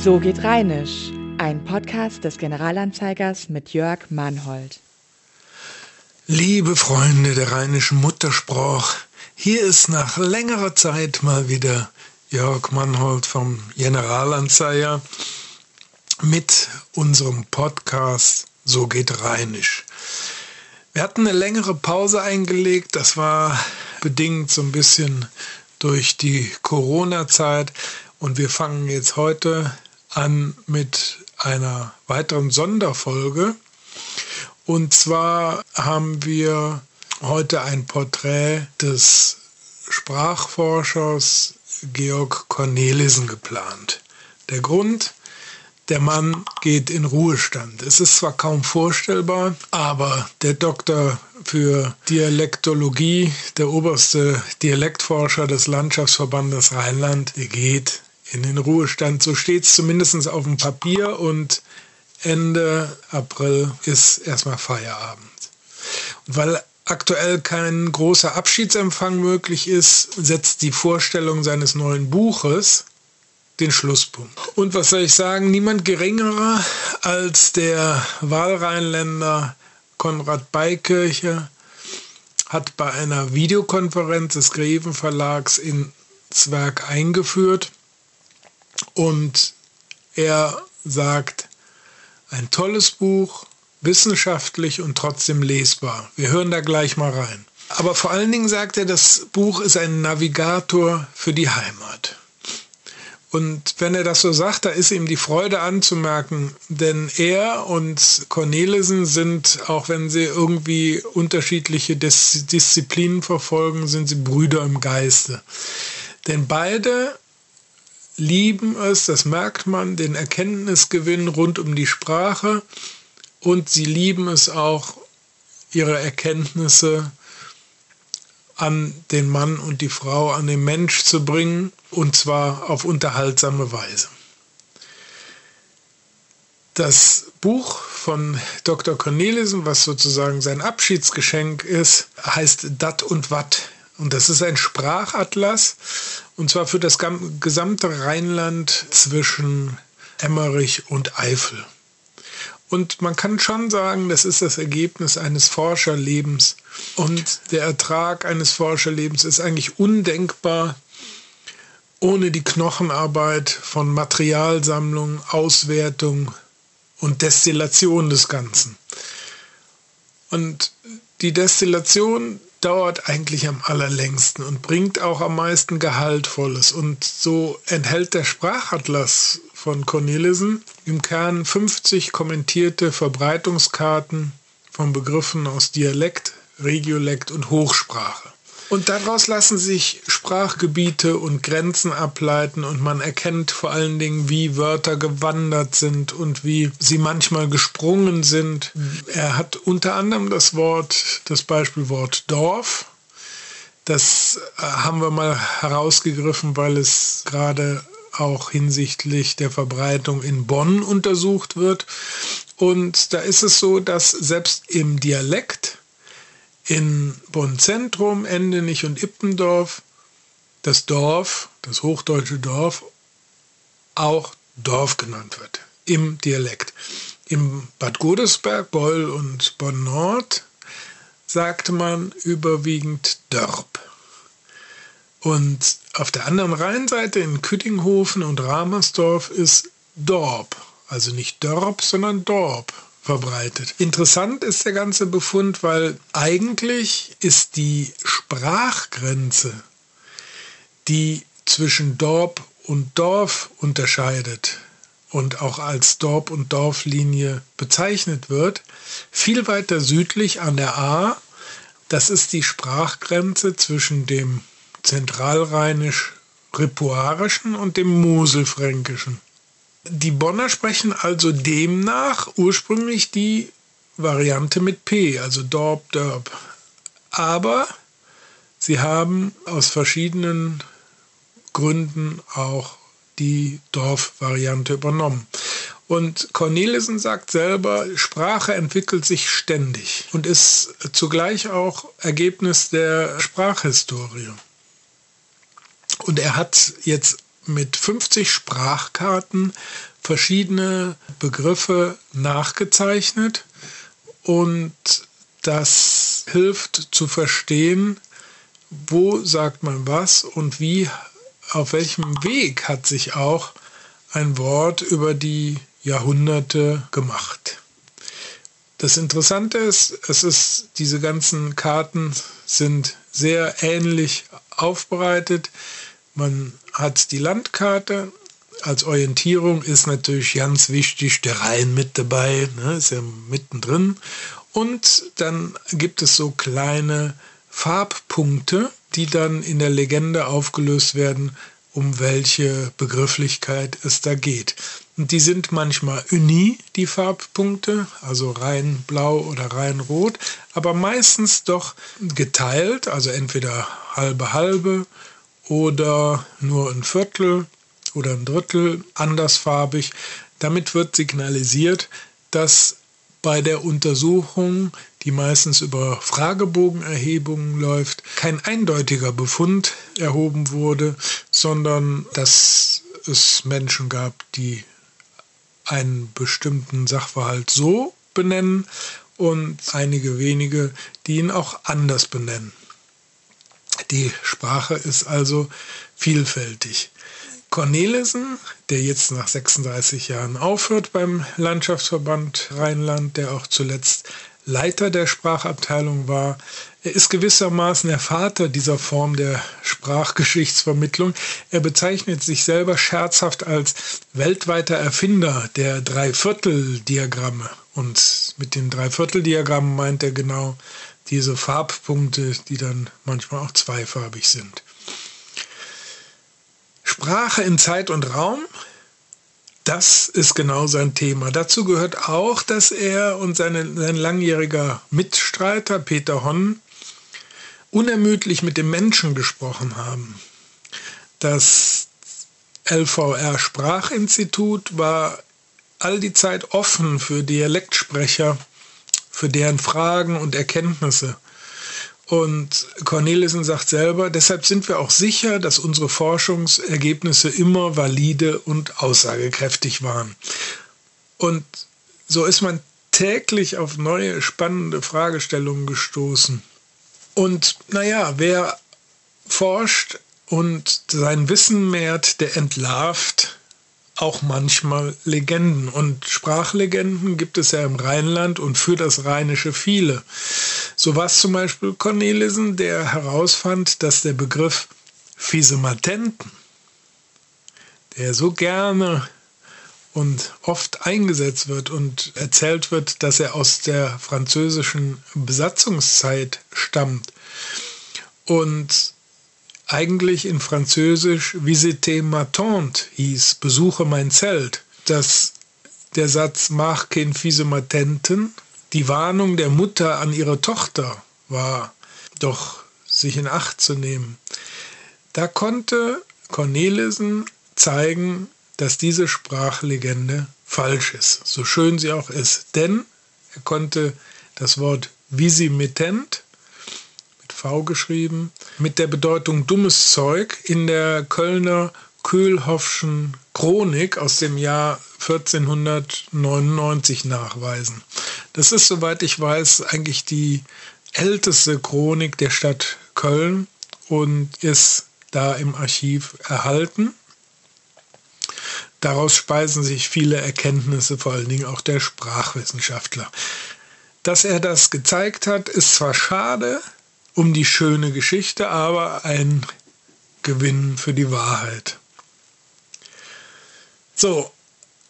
So geht Rheinisch, ein Podcast des Generalanzeigers mit Jörg Mannhold. Liebe Freunde der rheinischen Muttersprach, hier ist nach längerer Zeit mal wieder Jörg Mannhold vom Generalanzeiger mit unserem Podcast So geht Rheinisch. Wir hatten eine längere Pause eingelegt, das war bedingt so ein bisschen durch die Corona-Zeit und wir fangen jetzt heute an mit einer weiteren Sonderfolge. Und zwar haben wir heute ein Porträt des Sprachforschers Georg Cornelissen geplant. Der Grund, der Mann geht in Ruhestand. Es ist zwar kaum vorstellbar, aber der Doktor für Dialektologie, der oberste Dialektforscher des Landschaftsverbandes Rheinland, der geht in den Ruhestand. So steht es zumindest auf dem Papier und Ende April ist erstmal Feierabend. Und weil aktuell kein großer Abschiedsempfang möglich ist, setzt die Vorstellung seines neuen Buches den Schlusspunkt. Und was soll ich sagen? Niemand geringerer als der Wahlrheinländer Konrad Beikirche hat bei einer Videokonferenz des Greven Verlags ins Werk eingeführt und er sagt, ein tolles Buch, wissenschaftlich und trotzdem lesbar. Wir hören da gleich mal rein. Aber vor allen Dingen sagt er, das Buch ist ein Navigator für die Heimat. Und wenn er das so sagt, da ist ihm die Freude anzumerken, denn er und Cornelissen sind, auch wenn sie irgendwie unterschiedliche Dis Disziplinen verfolgen, sind sie Brüder im Geiste. Denn beide lieben es, das merkt man, den Erkenntnisgewinn rund um die Sprache und sie lieben es auch, ihre Erkenntnisse an den Mann und die Frau, an den Mensch zu bringen, und zwar auf unterhaltsame Weise. Das Buch von Dr. Cornelissen, was sozusagen sein Abschiedsgeschenk ist, heißt Dat und Watt. Und das ist ein Sprachatlas, und zwar für das gesamte Rheinland zwischen Emmerich und Eifel. Und man kann schon sagen, das ist das Ergebnis eines Forscherlebens. Und der Ertrag eines Forscherlebens ist eigentlich undenkbar ohne die Knochenarbeit von Materialsammlung, Auswertung und Destillation des Ganzen. Und die Destillation dauert eigentlich am allerlängsten und bringt auch am meisten Gehaltvolles. Und so enthält der Sprachatlas von Cornelissen im Kern 50 kommentierte Verbreitungskarten von Begriffen aus Dialekt, Regiolekt und Hochsprache. Und daraus lassen sich Sprachgebiete und Grenzen ableiten und man erkennt vor allen Dingen, wie Wörter gewandert sind und wie sie manchmal gesprungen sind. Er hat unter anderem das Wort, das Beispielwort Dorf. Das äh, haben wir mal herausgegriffen, weil es gerade auch hinsichtlich der Verbreitung in Bonn untersucht wird. Und da ist es so, dass selbst im Dialekt in Bonn-Zentrum, Endenich und Ippendorf das Dorf, das hochdeutsche Dorf, auch Dorf genannt wird im Dialekt. Im Bad Godesberg, Beul und Bonn-Nord sagte man überwiegend Dörp. Und auf der anderen Rheinseite in Küttinghofen und Ramersdorf ist Dorp, also nicht Dörp, sondern Dorp verbreitet. Interessant ist der ganze Befund, weil eigentlich ist die Sprachgrenze, die zwischen Dorp und Dorf unterscheidet und auch als Dorp- und Dorflinie bezeichnet wird, viel weiter südlich an der A. Das ist die Sprachgrenze zwischen dem zentralrheinisch-ripuarischen und dem moselfränkischen. Die Bonner sprechen also demnach ursprünglich die Variante mit P, also Dorp, Dörp. Aber sie haben aus verschiedenen Gründen auch die Dorfvariante übernommen. Und Cornelissen sagt selber, Sprache entwickelt sich ständig und ist zugleich auch Ergebnis der Sprachhistorie. Und er hat jetzt mit 50 Sprachkarten verschiedene Begriffe nachgezeichnet und das hilft zu verstehen, wo sagt man was und wie, auf welchem Weg hat sich auch ein Wort über die Jahrhunderte gemacht. Das Interessante ist, es ist, diese ganzen Karten sind sehr ähnlich aufbereitet. Man hat die Landkarte. Als Orientierung ist natürlich ganz wichtig der Rhein mit dabei, ne, ist ja mittendrin. Und dann gibt es so kleine Farbpunkte, die dann in der Legende aufgelöst werden, um welche Begrifflichkeit es da geht. Und die sind manchmal uni, die Farbpunkte, also rein blau oder rein rot, aber meistens doch geteilt, also entweder halbe halbe oder nur ein Viertel oder ein Drittel andersfarbig. Damit wird signalisiert, dass bei der Untersuchung, die meistens über Fragebogenerhebungen läuft, kein eindeutiger Befund erhoben wurde, sondern dass es Menschen gab, die einen bestimmten Sachverhalt so benennen und einige wenige, die ihn auch anders benennen. Die Sprache ist also vielfältig. Cornelissen, der jetzt nach 36 Jahren aufhört beim Landschaftsverband Rheinland, der auch zuletzt Leiter der Sprachabteilung war. Er ist gewissermaßen der Vater dieser Form der Sprachgeschichtsvermittlung. Er bezeichnet sich selber scherzhaft als weltweiter Erfinder der Dreivierteldiagramme. Und mit den Dreivierteldiagrammen meint er genau diese Farbpunkte, die dann manchmal auch zweifarbig sind. Sprache in Zeit und Raum, das ist genau sein Thema. Dazu gehört auch, dass er und seine, sein langjähriger Mitstreiter Peter Honn unermüdlich mit dem Menschen gesprochen haben. Das LVR Sprachinstitut war all die Zeit offen für Dialektsprecher, für deren Fragen und Erkenntnisse. Und Cornelissen sagt selber, deshalb sind wir auch sicher, dass unsere Forschungsergebnisse immer valide und aussagekräftig waren. Und so ist man täglich auf neue spannende Fragestellungen gestoßen. Und naja, wer forscht und sein Wissen mehrt, der entlarvt auch manchmal Legenden. Und Sprachlegenden gibt es ja im Rheinland und für das Rheinische viele. So war es zum Beispiel Cornelissen, der herausfand, dass der Begriff Fiesematenten, der so gerne und oft eingesetzt wird und erzählt wird, dass er aus der französischen Besatzungszeit stammt und eigentlich in Französisch Visite ma tante hieß, besuche mein Zelt. Dass der Satz mach kein fiese Matenten, die Warnung der Mutter an ihre Tochter war, doch sich in Acht zu nehmen. Da konnte Cornelissen zeigen, dass diese Sprachlegende falsch ist, so schön sie auch ist. Denn er konnte das Wort visimittent V geschrieben, mit der Bedeutung dummes Zeug in der Kölner Köhlhoffschen Chronik aus dem Jahr 1499 nachweisen. Das ist, soweit ich weiß, eigentlich die älteste Chronik der Stadt Köln und ist da im Archiv erhalten. Daraus speisen sich viele Erkenntnisse, vor allen Dingen auch der Sprachwissenschaftler. Dass er das gezeigt hat, ist zwar schade, um die schöne Geschichte, aber ein Gewinn für die Wahrheit. So,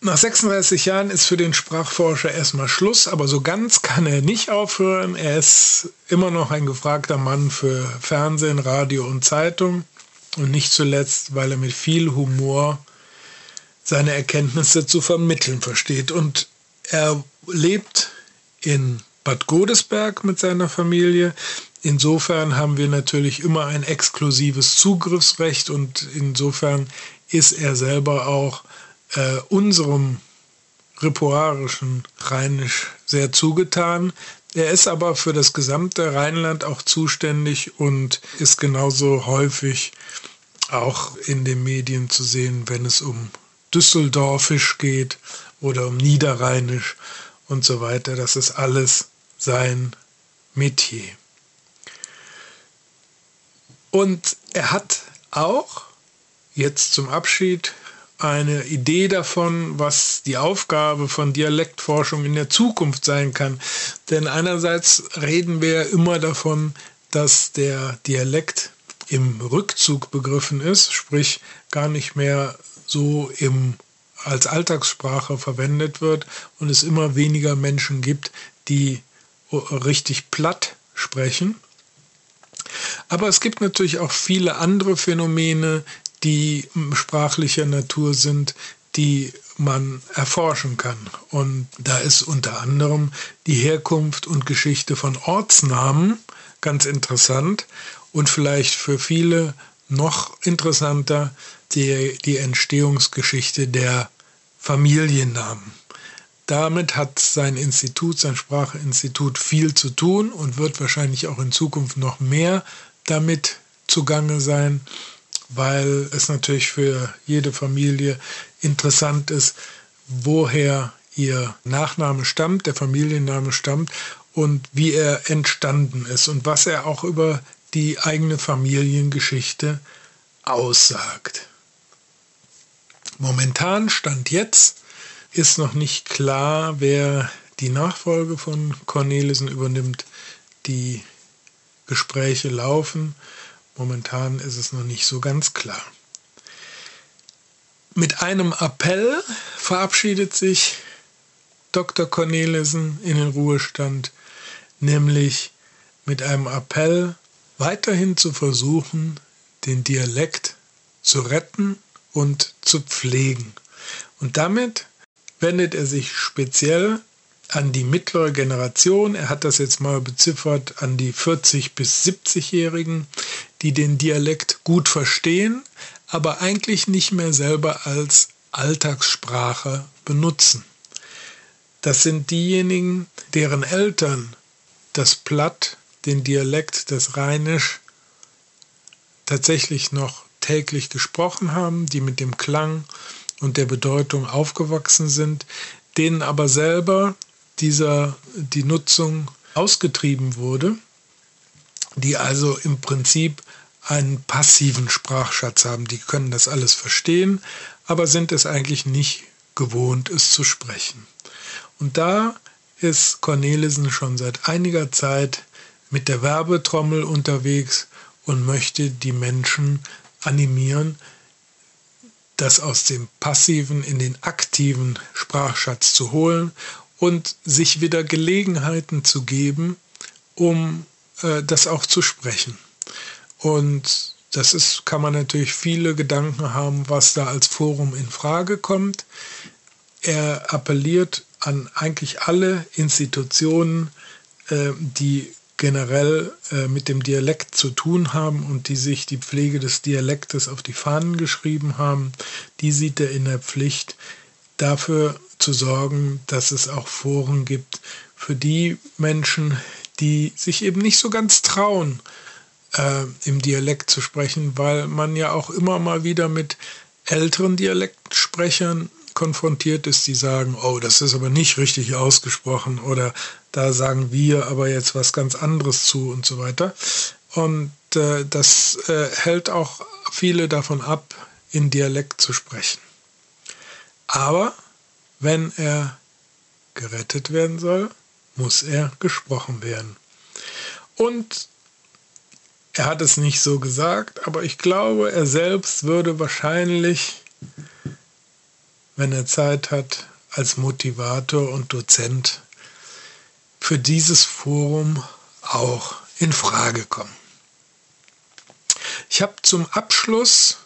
nach 36 Jahren ist für den Sprachforscher erstmal Schluss, aber so ganz kann er nicht aufhören. Er ist immer noch ein gefragter Mann für Fernsehen, Radio und Zeitung und nicht zuletzt, weil er mit viel Humor seine Erkenntnisse zu vermitteln versteht. Und er lebt in Bad Godesberg mit seiner Familie. Insofern haben wir natürlich immer ein exklusives Zugriffsrecht und insofern ist er selber auch äh, unserem repoarischen Rheinisch sehr zugetan. Er ist aber für das gesamte Rheinland auch zuständig und ist genauso häufig auch in den Medien zu sehen, wenn es um Düsseldorfisch geht oder um Niederrheinisch und so weiter. Das ist alles sein Metier. Und er hat auch jetzt zum Abschied eine Idee davon, was die Aufgabe von Dialektforschung in der Zukunft sein kann. Denn einerseits reden wir immer davon, dass der Dialekt im Rückzug begriffen ist, sprich gar nicht mehr so im, als Alltagssprache verwendet wird und es immer weniger Menschen gibt, die richtig platt sprechen. Aber es gibt natürlich auch viele andere Phänomene, die sprachlicher Natur sind, die man erforschen kann. Und da ist unter anderem die Herkunft und Geschichte von Ortsnamen ganz interessant und vielleicht für viele noch interessanter die, die Entstehungsgeschichte der Familiennamen. Damit hat sein Institut, sein Sprachinstitut viel zu tun und wird wahrscheinlich auch in Zukunft noch mehr damit zugange sein, weil es natürlich für jede Familie interessant ist, woher ihr Nachname stammt, der Familienname stammt und wie er entstanden ist und was er auch über die eigene Familiengeschichte aussagt. Momentan stand jetzt ist noch nicht klar, wer die Nachfolge von Cornelissen übernimmt. Die Gespräche laufen. Momentan ist es noch nicht so ganz klar. Mit einem Appell verabschiedet sich Dr. Cornelissen in den Ruhestand, nämlich mit einem Appell weiterhin zu versuchen, den Dialekt zu retten und zu pflegen. Und damit wendet er sich speziell an die mittlere Generation. Er hat das jetzt mal beziffert an die 40 bis 70-Jährigen, die den Dialekt gut verstehen, aber eigentlich nicht mehr selber als Alltagssprache benutzen. Das sind diejenigen, deren Eltern das Platt den Dialekt des Rheinisch tatsächlich noch täglich gesprochen haben, die mit dem Klang und der Bedeutung aufgewachsen sind, denen aber selber dieser die Nutzung ausgetrieben wurde, die also im Prinzip einen passiven Sprachschatz haben. Die können das alles verstehen, aber sind es eigentlich nicht gewohnt, es zu sprechen. Und da ist Cornelissen schon seit einiger Zeit mit der Werbetrommel unterwegs und möchte die Menschen animieren, das aus dem passiven in den aktiven Sprachschatz zu holen und sich wieder Gelegenheiten zu geben, um äh, das auch zu sprechen. Und das ist, kann man natürlich viele Gedanken haben, was da als Forum in Frage kommt. Er appelliert an eigentlich alle Institutionen, äh, die generell äh, mit dem Dialekt zu tun haben und die sich die Pflege des Dialektes auf die Fahnen geschrieben haben, die sieht er in der Pflicht, dafür zu sorgen, dass es auch Foren gibt für die Menschen, die sich eben nicht so ganz trauen, äh, im Dialekt zu sprechen, weil man ja auch immer mal wieder mit älteren Dialektsprechern konfrontiert ist, die sagen, oh, das ist aber nicht richtig ausgesprochen oder da sagen wir aber jetzt was ganz anderes zu und so weiter. Und äh, das äh, hält auch viele davon ab, in Dialekt zu sprechen. Aber wenn er gerettet werden soll, muss er gesprochen werden. Und er hat es nicht so gesagt, aber ich glaube, er selbst würde wahrscheinlich wenn er Zeit hat, als Motivator und Dozent für dieses Forum auch in Frage kommen. Ich habe zum Abschluss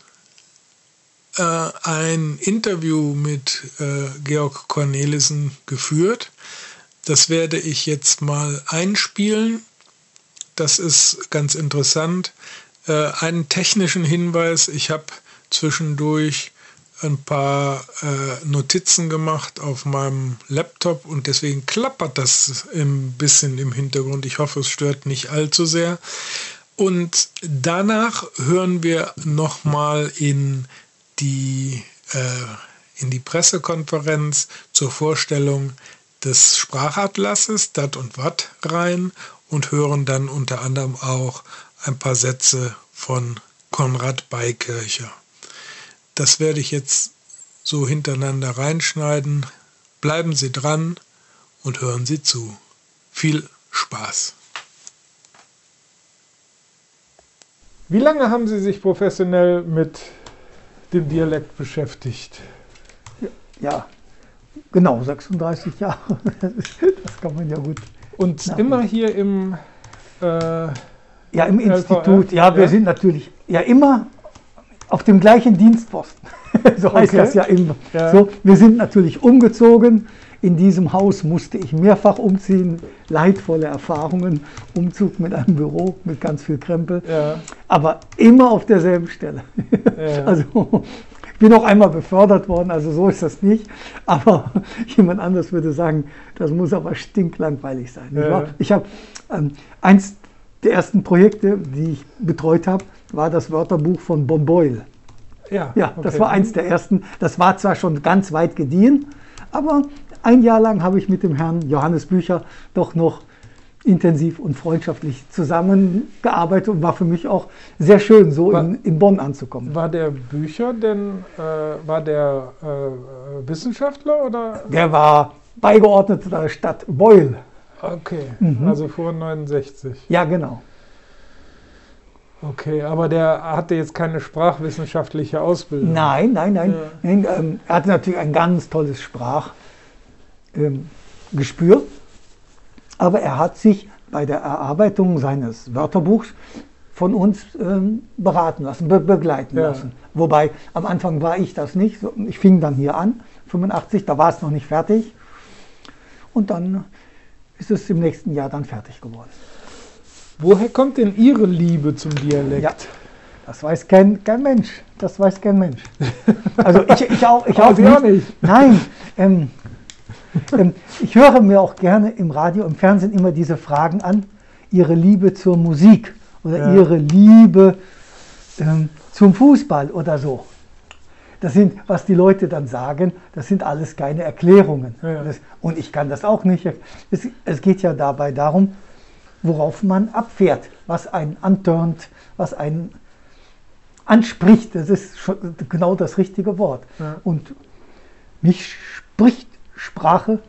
äh, ein Interview mit äh, Georg Cornelissen geführt. Das werde ich jetzt mal einspielen. Das ist ganz interessant. Äh, einen technischen Hinweis. Ich habe zwischendurch ein paar äh, Notizen gemacht auf meinem Laptop und deswegen klappert das ein bisschen im Hintergrund. Ich hoffe, es stört nicht allzu sehr. Und danach hören wir nochmal in die, äh, in die Pressekonferenz zur Vorstellung des Sprachatlasses Dat und Watt rein und hören dann unter anderem auch ein paar Sätze von Konrad Beikircher. Das werde ich jetzt so hintereinander reinschneiden. Bleiben Sie dran und hören Sie zu. Viel Spaß! Wie lange haben Sie sich professionell mit dem Dialekt beschäftigt? Ja, genau, 36 Jahre. Das kann man ja gut. Und nachdenken. immer hier im. Äh, ja, im Institut. Ja, wir ja? sind natürlich ja immer auf dem gleichen Dienstposten. so heißt okay. das ja immer. Ja. So, wir sind natürlich umgezogen. In diesem Haus musste ich mehrfach umziehen, leidvolle Erfahrungen, Umzug mit einem Büro mit ganz viel Krempel, ja. aber immer auf derselben Stelle. Ja. Also ich bin auch einmal befördert worden, also so ist das nicht, aber jemand anders würde sagen, das muss aber stinklangweilig sein. Ja. Ich habe ähm, eins der ersten Projekte, die ich betreut habe, war das Wörterbuch von Bon Boyle. Ja, ja okay. das war eins der ersten. Das war zwar schon ganz weit gediehen, aber ein Jahr lang habe ich mit dem Herrn Johannes Bücher doch noch intensiv und freundschaftlich zusammengearbeitet und war für mich auch sehr schön, so war, in, in, Bonn anzukommen. War der Bücher denn, äh, war der äh, Wissenschaftler oder? Der war beigeordnet der Stadt Beul. Okay, mhm. also vor 69. Ja, genau. Okay, aber der hatte jetzt keine sprachwissenschaftliche Ausbildung. Nein, nein, nein. Ja. nein ähm, er hatte natürlich ein ganz tolles Sprach ähm, aber er hat sich bei der Erarbeitung seines Wörterbuchs von uns ähm, beraten lassen, be begleiten ja. lassen. Wobei am Anfang war ich das nicht. Ich fing dann hier an, 85, da war es noch nicht fertig. Und dann ist es im nächsten Jahr dann fertig geworden. Woher kommt denn Ihre Liebe zum Dialekt? Ja, das weiß kein, kein Mensch. Das weiß kein Mensch. Also ich, ich auch, ich auch, nicht. nicht. Nein, ähm, ähm, ich höre mir auch gerne im Radio, im Fernsehen immer diese Fragen an. Ihre Liebe zur Musik oder ja. Ihre Liebe ähm, zum Fußball oder so. Das sind, was die Leute dann sagen, das sind alles keine Erklärungen. Ja. Das, und ich kann das auch nicht. Es, es geht ja dabei darum, worauf man abfährt, was einen antörnt, was einen anspricht. Das ist genau das richtige Wort. Ja. Und mich spricht Sprache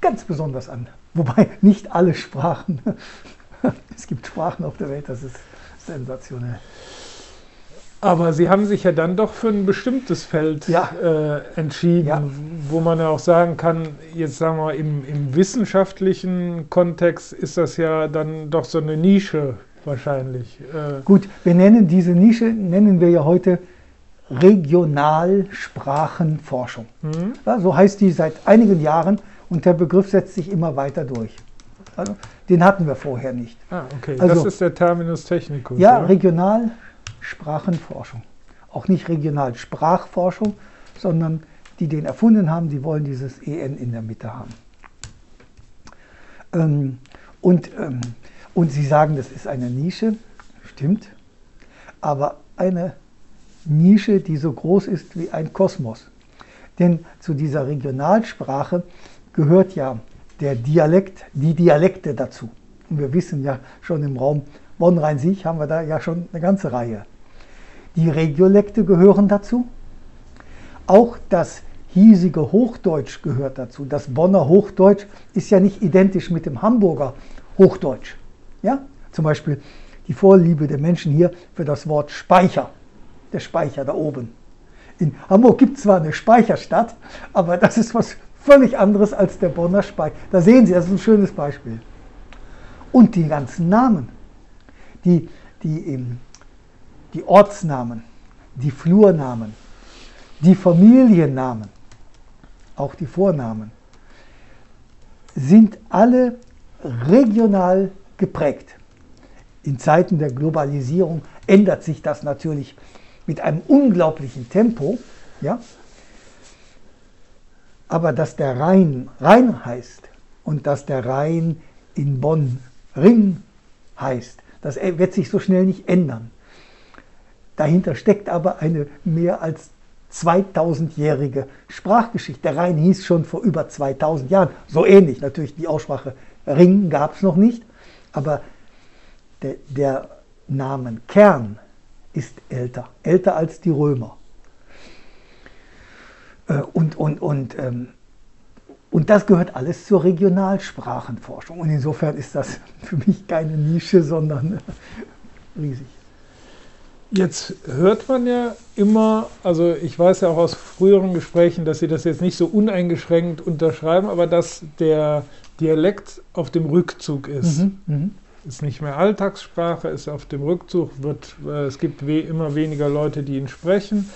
ganz besonders an. Wobei nicht alle Sprachen. es gibt Sprachen auf der Welt, das ist sensationell. Aber Sie haben sich ja dann doch für ein bestimmtes Feld ja. äh, entschieden, ja. wo man ja auch sagen kann, jetzt sagen wir im, im wissenschaftlichen Kontext ist das ja dann doch so eine Nische wahrscheinlich. Äh Gut, wir nennen diese Nische, nennen wir ja heute Regionalsprachenforschung. Mhm. Ja, so heißt die seit einigen Jahren und der Begriff setzt sich immer weiter durch. Also, den hatten wir vorher nicht. Ah, okay. Also, das ist der Terminus technicus. Ja, ja? Regional Sprachenforschung. Auch nicht Regionalsprachforschung, sondern die den erfunden haben, die wollen dieses EN in der Mitte haben. Ähm, und, ähm, und sie sagen, das ist eine Nische, stimmt, aber eine Nische, die so groß ist wie ein Kosmos. Denn zu dieser Regionalsprache gehört ja der Dialekt, die Dialekte dazu. Und wir wissen ja schon im Raum Bonn-Rhein-Sieg haben wir da ja schon eine ganze Reihe. Die Regiolekte gehören dazu. Auch das hiesige Hochdeutsch gehört dazu. Das Bonner Hochdeutsch ist ja nicht identisch mit dem Hamburger Hochdeutsch. Ja? Zum Beispiel die Vorliebe der Menschen hier für das Wort Speicher. Der Speicher da oben. In Hamburg gibt es zwar eine Speicherstadt, aber das ist was völlig anderes als der Bonner Speicher. Da sehen Sie, das ist ein schönes Beispiel. Und die ganzen Namen die, die, die Ortsnamen, die Flurnamen, die Familiennamen, auch die Vornamen, sind alle regional geprägt. In Zeiten der Globalisierung ändert sich das natürlich mit einem unglaublichen Tempo. Ja? Aber dass der Rhein Rhein heißt und dass der Rhein in Bonn Ring heißt, Das wird sich so schnell nicht ändern. Dahinter steckt aber eine mehr als 2000-jährige Sprachgeschichte. Der Rhein hieß schon vor über 2000 Jahren, so ähnlich. Natürlich die Aussprache Ring gab es noch nicht, aber der, der Namen Kern ist älter, älter als die Römer. Äh, und, und, und, ähm, und das gehört alles zur Regionalsprachenforschung. Und insofern ist das für mich keine Nische, sondern riesig. Jetzt hört man ja immer, also ich weiß ja auch aus früheren Gesprächen, dass Sie das jetzt nicht so uneingeschränkt unterschreiben, aber dass der Dialekt auf dem Rückzug ist. Mhm, mh. Ist nicht mehr Alltagssprache, ist auf dem Rückzug, wird, äh, es gibt we immer weniger Leute, die ihn sprechen.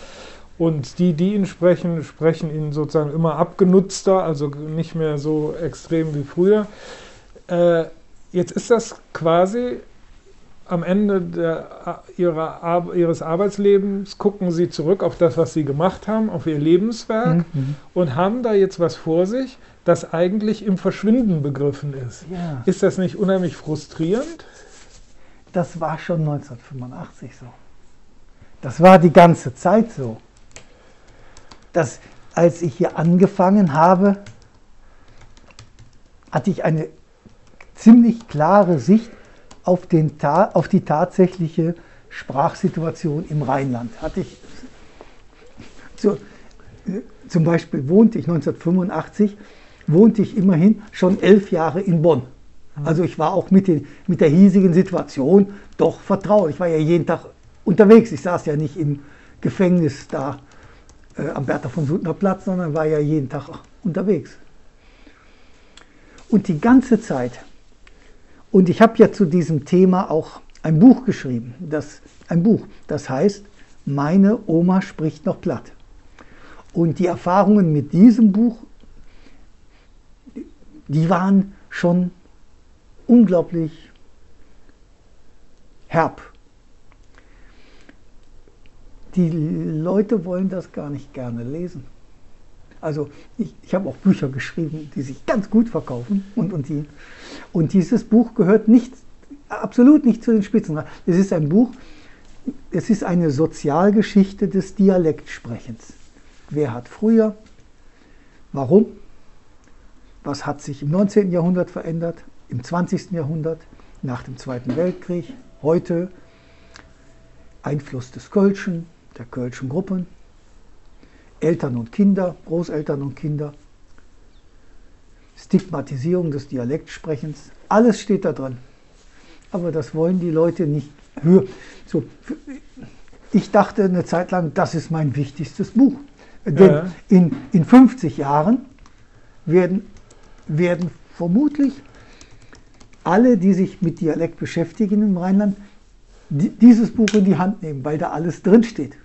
Und die, die ihn sprechen, sprechen ihn sozusagen immer abgenutzter, also nicht mehr so extrem wie früher. Äh, jetzt ist das quasi am Ende der, ihrer, ihres Arbeitslebens gucken sie zurück auf das, was sie gemacht haben, auf ihr Lebenswerk mhm. und haben da jetzt was vor sich, das eigentlich im Verschwinden begriffen ist. Ja. Ist das nicht unheimlich frustrierend? Das war schon 1985 so. Das war die ganze Zeit so. Dass, als ich hier angefangen habe, hatte ich eine ziemlich klare Sicht auf, den, auf die tatsächliche Sprachsituation im Rheinland. Hatte ich so, zum Beispiel wohnte ich 1985, wohnte ich immerhin schon elf Jahre in Bonn. Also ich war auch mit, den, mit der hiesigen Situation doch vertraut. Ich war ja jeden Tag unterwegs. Ich saß ja nicht im Gefängnis da äh, am Bertha von Suttner Platz, sondern war ja jeden Tag unterwegs. Und die ganze Zeit und ich habe ja zu diesem Thema auch ein Buch geschrieben. Das, ein Buch, das heißt, meine Oma spricht noch platt. Und die Erfahrungen mit diesem Buch, die waren schon unglaublich herb. Die Leute wollen das gar nicht gerne lesen. Also ich, ich habe auch Bücher geschrieben, die sich ganz gut verkaufen. Und, und, die, und dieses Buch gehört nicht, absolut nicht zu den Spitzen. Es ist ein Buch, es ist eine Sozialgeschichte des Dialektsprechens. Wer hat früher? Warum? Was hat sich im 19. Jahrhundert verändert? Im 20. Jahrhundert? Nach dem Zweiten Weltkrieg? Heute? Einfluss des Kölschen, der Kölschen Gruppen, Eltern und Kinder, Großeltern und Kinder, Stigmatisierung des Dialektsprechens, alles steht da drin. Aber das wollen die Leute nicht hören. So, ich dachte eine Zeit lang, das ist mein wichtigstes Buch. Denn ja. in, in 50 Jahren werden, werden vermutlich alle, die sich mit Dialekt beschäftigen im Rheinland, dieses Buch in die Hand nehmen, weil da alles drinsteht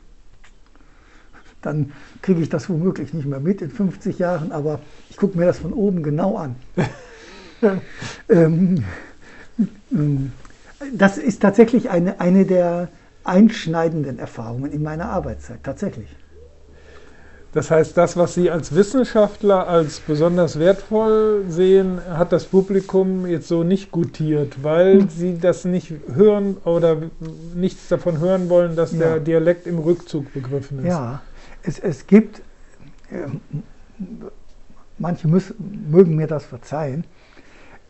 dann kriege ich das womöglich nicht mehr mit in 50 Jahren, aber ich gucke mir das von oben genau an. ähm, ähm, das ist tatsächlich eine, eine der einschneidenden Erfahrungen in meiner Arbeitszeit, tatsächlich. Das heißt, das, was Sie als Wissenschaftler als besonders wertvoll sehen, hat das Publikum jetzt so nicht gutiert, weil hm. Sie das nicht hören oder nichts davon hören wollen, dass ja. der Dialekt im Rückzug begriffen ist. Ja, es, es gibt, äh, manche müssen, mögen mir das verzeihen,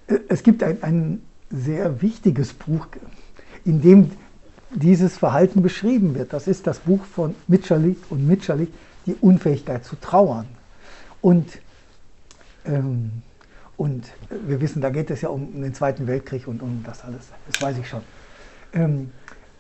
äh, es gibt ein, ein sehr wichtiges Buch, in dem dieses Verhalten beschrieben wird. Das ist das Buch von Mitscherlich und Mitscherlich, die Unfähigkeit zu trauern. Und, ähm, und wir wissen, da geht es ja um den Zweiten Weltkrieg und um das alles, das weiß ich schon. Ähm,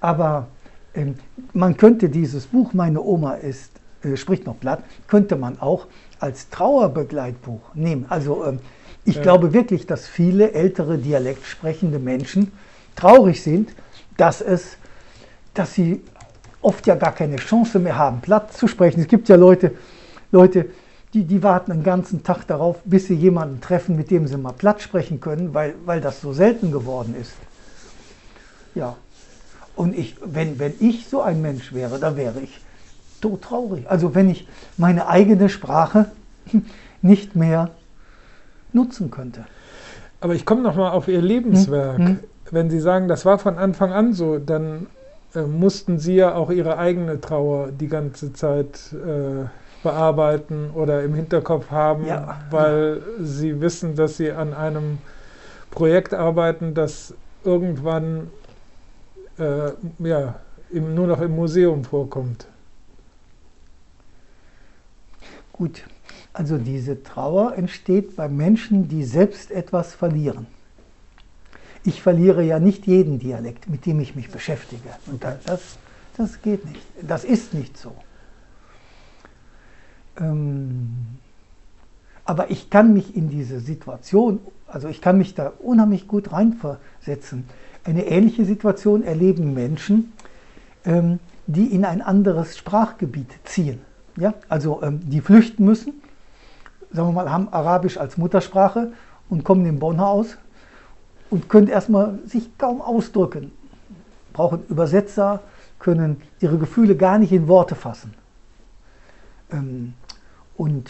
aber ähm, man könnte dieses Buch, meine Oma ist äh, spricht noch Blatt, könnte man auch als Trauerbegleitbuch nehmen. Also ähm, ich ja. glaube wirklich, dass viele ältere dialektsprechende Menschen traurig sind, dass es, dass sie oft ja gar keine Chance mehr haben, platt zu sprechen. Es gibt ja Leute, Leute, die, die warten einen ganzen Tag darauf, bis sie jemanden treffen, mit dem sie mal platt sprechen können, weil, weil das so selten geworden ist. Ja. Und ich, wenn, wenn ich so ein Mensch wäre, dann wäre ich todtraurig. Also wenn ich meine eigene Sprache nicht mehr nutzen könnte. Aber ich komme nochmal auf Ihr Lebenswerk. Hm, hm. wenn Sie sagen, das war von Anfang an so, dann äh, mussten Sie ja auch Ihre eigene Trauer die ganze Zeit äh, bearbeiten oder im Hinterkopf haben, Ja. weil Sie wissen, dass Sie an einem Projekt arbeiten, das irgendwann äh, ja, im, nur noch im Museum vorkommt. Gut, also diese Trauer entsteht bei Menschen, die selbst etwas verlieren. Ich verliere ja nicht jeden Dialekt, mit dem ich mich beschäftige. Und da- das, das geht nicht. Das ist nicht so. Ähm, aber ich kann mich in diese Situation, also ich kann mich da unheimlich gut reinversetzen. Eine ähnliche Situation erleben Menschen, ähm, die in ein anderes Sprachgebiet ziehen. Ja? Also ähm, die flüchten müssen, sagen wir mal, haben Arabisch als Muttersprache und kommen in Bonn aus und können erstmal sich kaum ausdrücken, brauchen Übersetzer, können ihre Gefühle gar nicht in Worte fassen. Ähm, und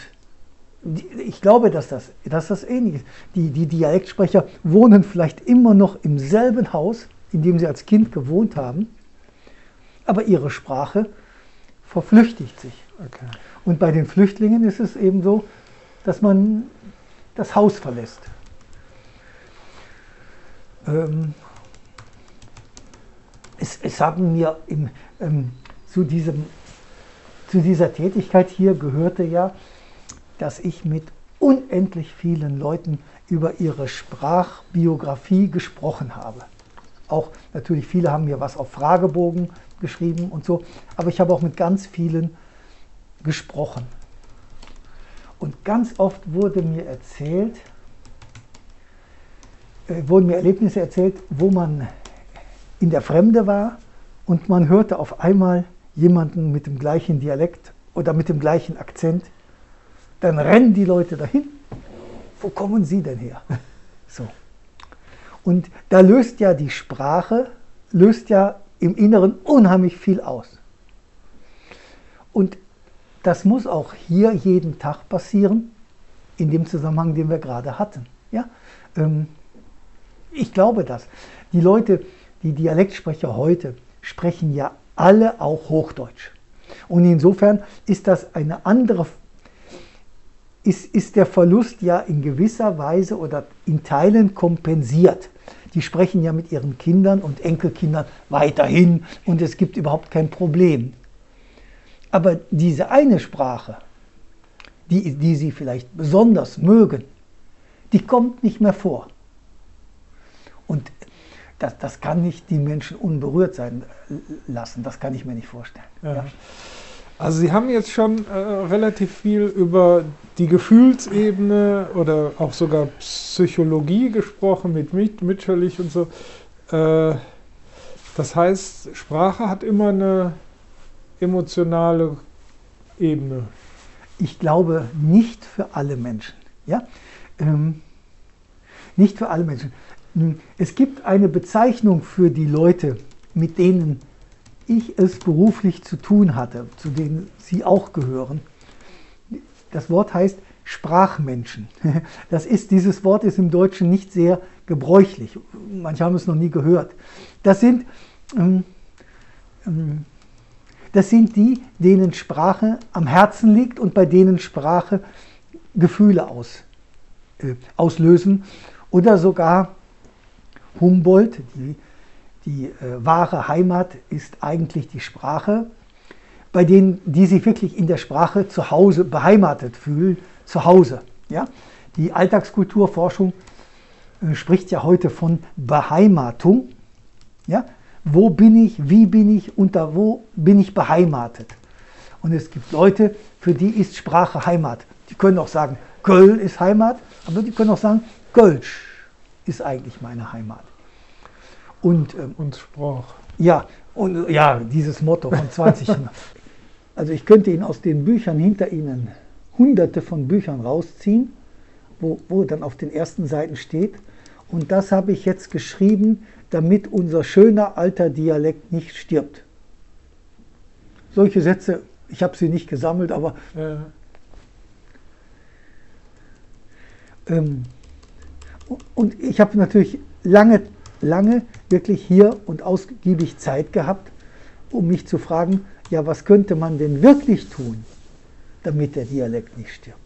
die, ich glaube, dass das, dass das ähnlich ist. Die, die Dialektsprecher wohnen vielleicht immer noch im selben Haus, in dem sie als Kind gewohnt haben, aber ihre Sprache verflüchtigt sich. Okay. Und bei den Flüchtlingen ist es eben so, dass man das Haus verlässt. Ähm, es, es haben mir im, ähm, zu, diesem, zu dieser Tätigkeit hier gehörte ja, dass ich mit unendlich vielen Leuten über ihre Sprachbiografie gesprochen habe. Auch natürlich viele haben mir was auf Fragebogen geschrieben und so, aber ich habe auch mit ganz vielen gesprochen. Und ganz oft wurde mir erzählt, äh, wurden mir Erlebnisse erzählt, wo man in der Fremde war und man hörte auf einmal jemanden mit dem gleichen Dialekt oder mit dem gleichen Akzent. Dann rennen die Leute dahin. Wo kommen Sie denn her? So. Und da löst ja die Sprache, löst ja im Inneren unheimlich viel aus. Und das muss auch hier jeden Tag passieren, in dem Zusammenhang, den wir gerade hatten. Ja? Ähm, ich glaube das. Die Leute, die Dialektsprecher heute, sprechen ja alle auch Hochdeutsch. Und insofern ist das eine andere, ist, ist der Verlust ja in gewisser Weise oder in Teilen kompensiert. Die sprechen ja mit ihren Kindern und Enkelkindern weiterhin und es gibt überhaupt kein Problem. Aber diese eine Sprache, die, die sie vielleicht besonders mögen, die kommt nicht mehr vor. Und das, das kann nicht die Menschen unberührt sein lassen. Das kann ich mir nicht vorstellen. Ja. Ja. Also Sie haben jetzt schon äh, relativ viel über die Gefühlsebene oder auch sogar Psychologie gesprochen mit Mit- Mitscherlich und so. Äh, das heißt, Sprache hat immer eine emotionale Ebene. Ich glaube nicht für alle Menschen. Ja? Ähm, nicht für alle Menschen. Es gibt eine Bezeichnung für die Leute, mit denen ich es beruflich zu tun hatte, zu denen Sie auch gehören. Das Wort heißt Sprachmenschen. Das ist, dieses Wort ist im Deutschen nicht sehr gebräuchlich. Manche haben es noch nie gehört. Das sind, ähm, ähm, das sind die, denen Sprache am Herzen liegt und bei denen Sprache Gefühle aus, äh, auslösen. Oder sogar Humboldt, die, die äh, wahre Heimat ist eigentlich die Sprache, bei denen, die sich wirklich in der Sprache zu Hause beheimatet fühlen, zu Hause. Ja? Die Alltagskulturforschung äh, spricht ja heute von Beheimatung. Ja? Wo bin ich, wie bin ich, unter wo bin ich beheimatet? Und es gibt Leute, für die ist Sprache Heimat. Die können auch sagen, Köln ist Heimat, aber die können auch sagen, Kölsch ist eigentlich meine Heimat. Und ähm, Und Sprach. ja, und ja, dieses Motto von 20. also ich könnte Ihnen aus den Büchern hinter Ihnen hunderte von Büchern rausziehen, wo, wo dann auf den ersten Seiten steht. Und das habe ich jetzt geschrieben, damit unser schöner alter Dialekt nicht stirbt. Solche Sätze, ich habe sie nicht gesammelt, aber Äh, Ähm, und ich habe natürlich lange lange wirklich hier und ausgiebig Zeit gehabt, um mich zu fragen, ja, was könnte man denn wirklich tun, damit der Dialekt nicht stirbt?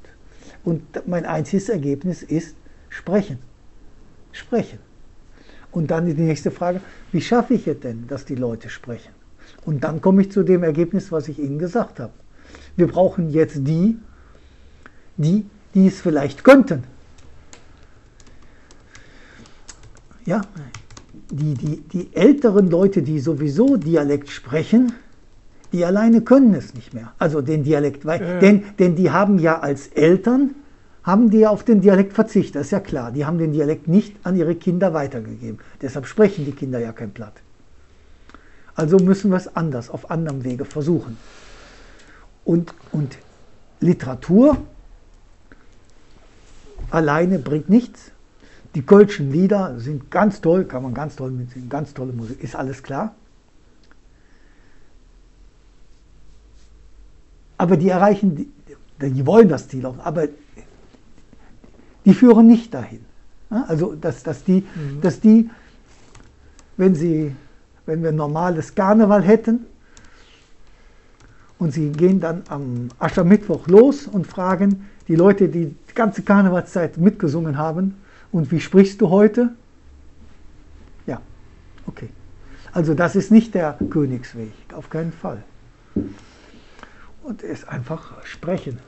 Und mein einziges Ergebnis ist sprechen. Sprechen. Und dann die nächste Frage, wie schaffe ich es denn, dass die Leute sprechen? Und dann komme ich zu dem Ergebnis, was ich Ihnen gesagt habe. Wir brauchen jetzt die, die, die es vielleicht könnten. Ja, die, die, die älteren Leute, die sowieso Dialekt sprechen, die alleine können es nicht mehr. Also den Dialekt, weil, ja. denn, denn die haben ja als Eltern, haben die auf den Dialekt verzichtet, das ist ja klar. Die haben den Dialekt nicht an ihre Kinder weitergegeben. Deshalb sprechen die Kinder ja kein Platt. Also müssen wir es anders, auf anderem Wege versuchen. Und, und Literatur alleine bringt nichts. Die Kölschen Lieder sind ganz toll, kann man ganz toll mitsingen, ganz tolle Musik, ist alles klar. Aber die erreichen, die, die wollen das Ziel auch, aber die führen nicht dahin. Also, dass, dass, die, mhm. dass die, wenn, sie, wenn wir normales Karneval hätten und sie gehen dann am Aschermittwoch los und fragen die Leute, die die ganze Karnevalszeit mitgesungen haben, und wie sprichst du heute? Ja, okay. Also das ist nicht der Königsweg, auf keinen Fall. Und es ist einfach sprechen.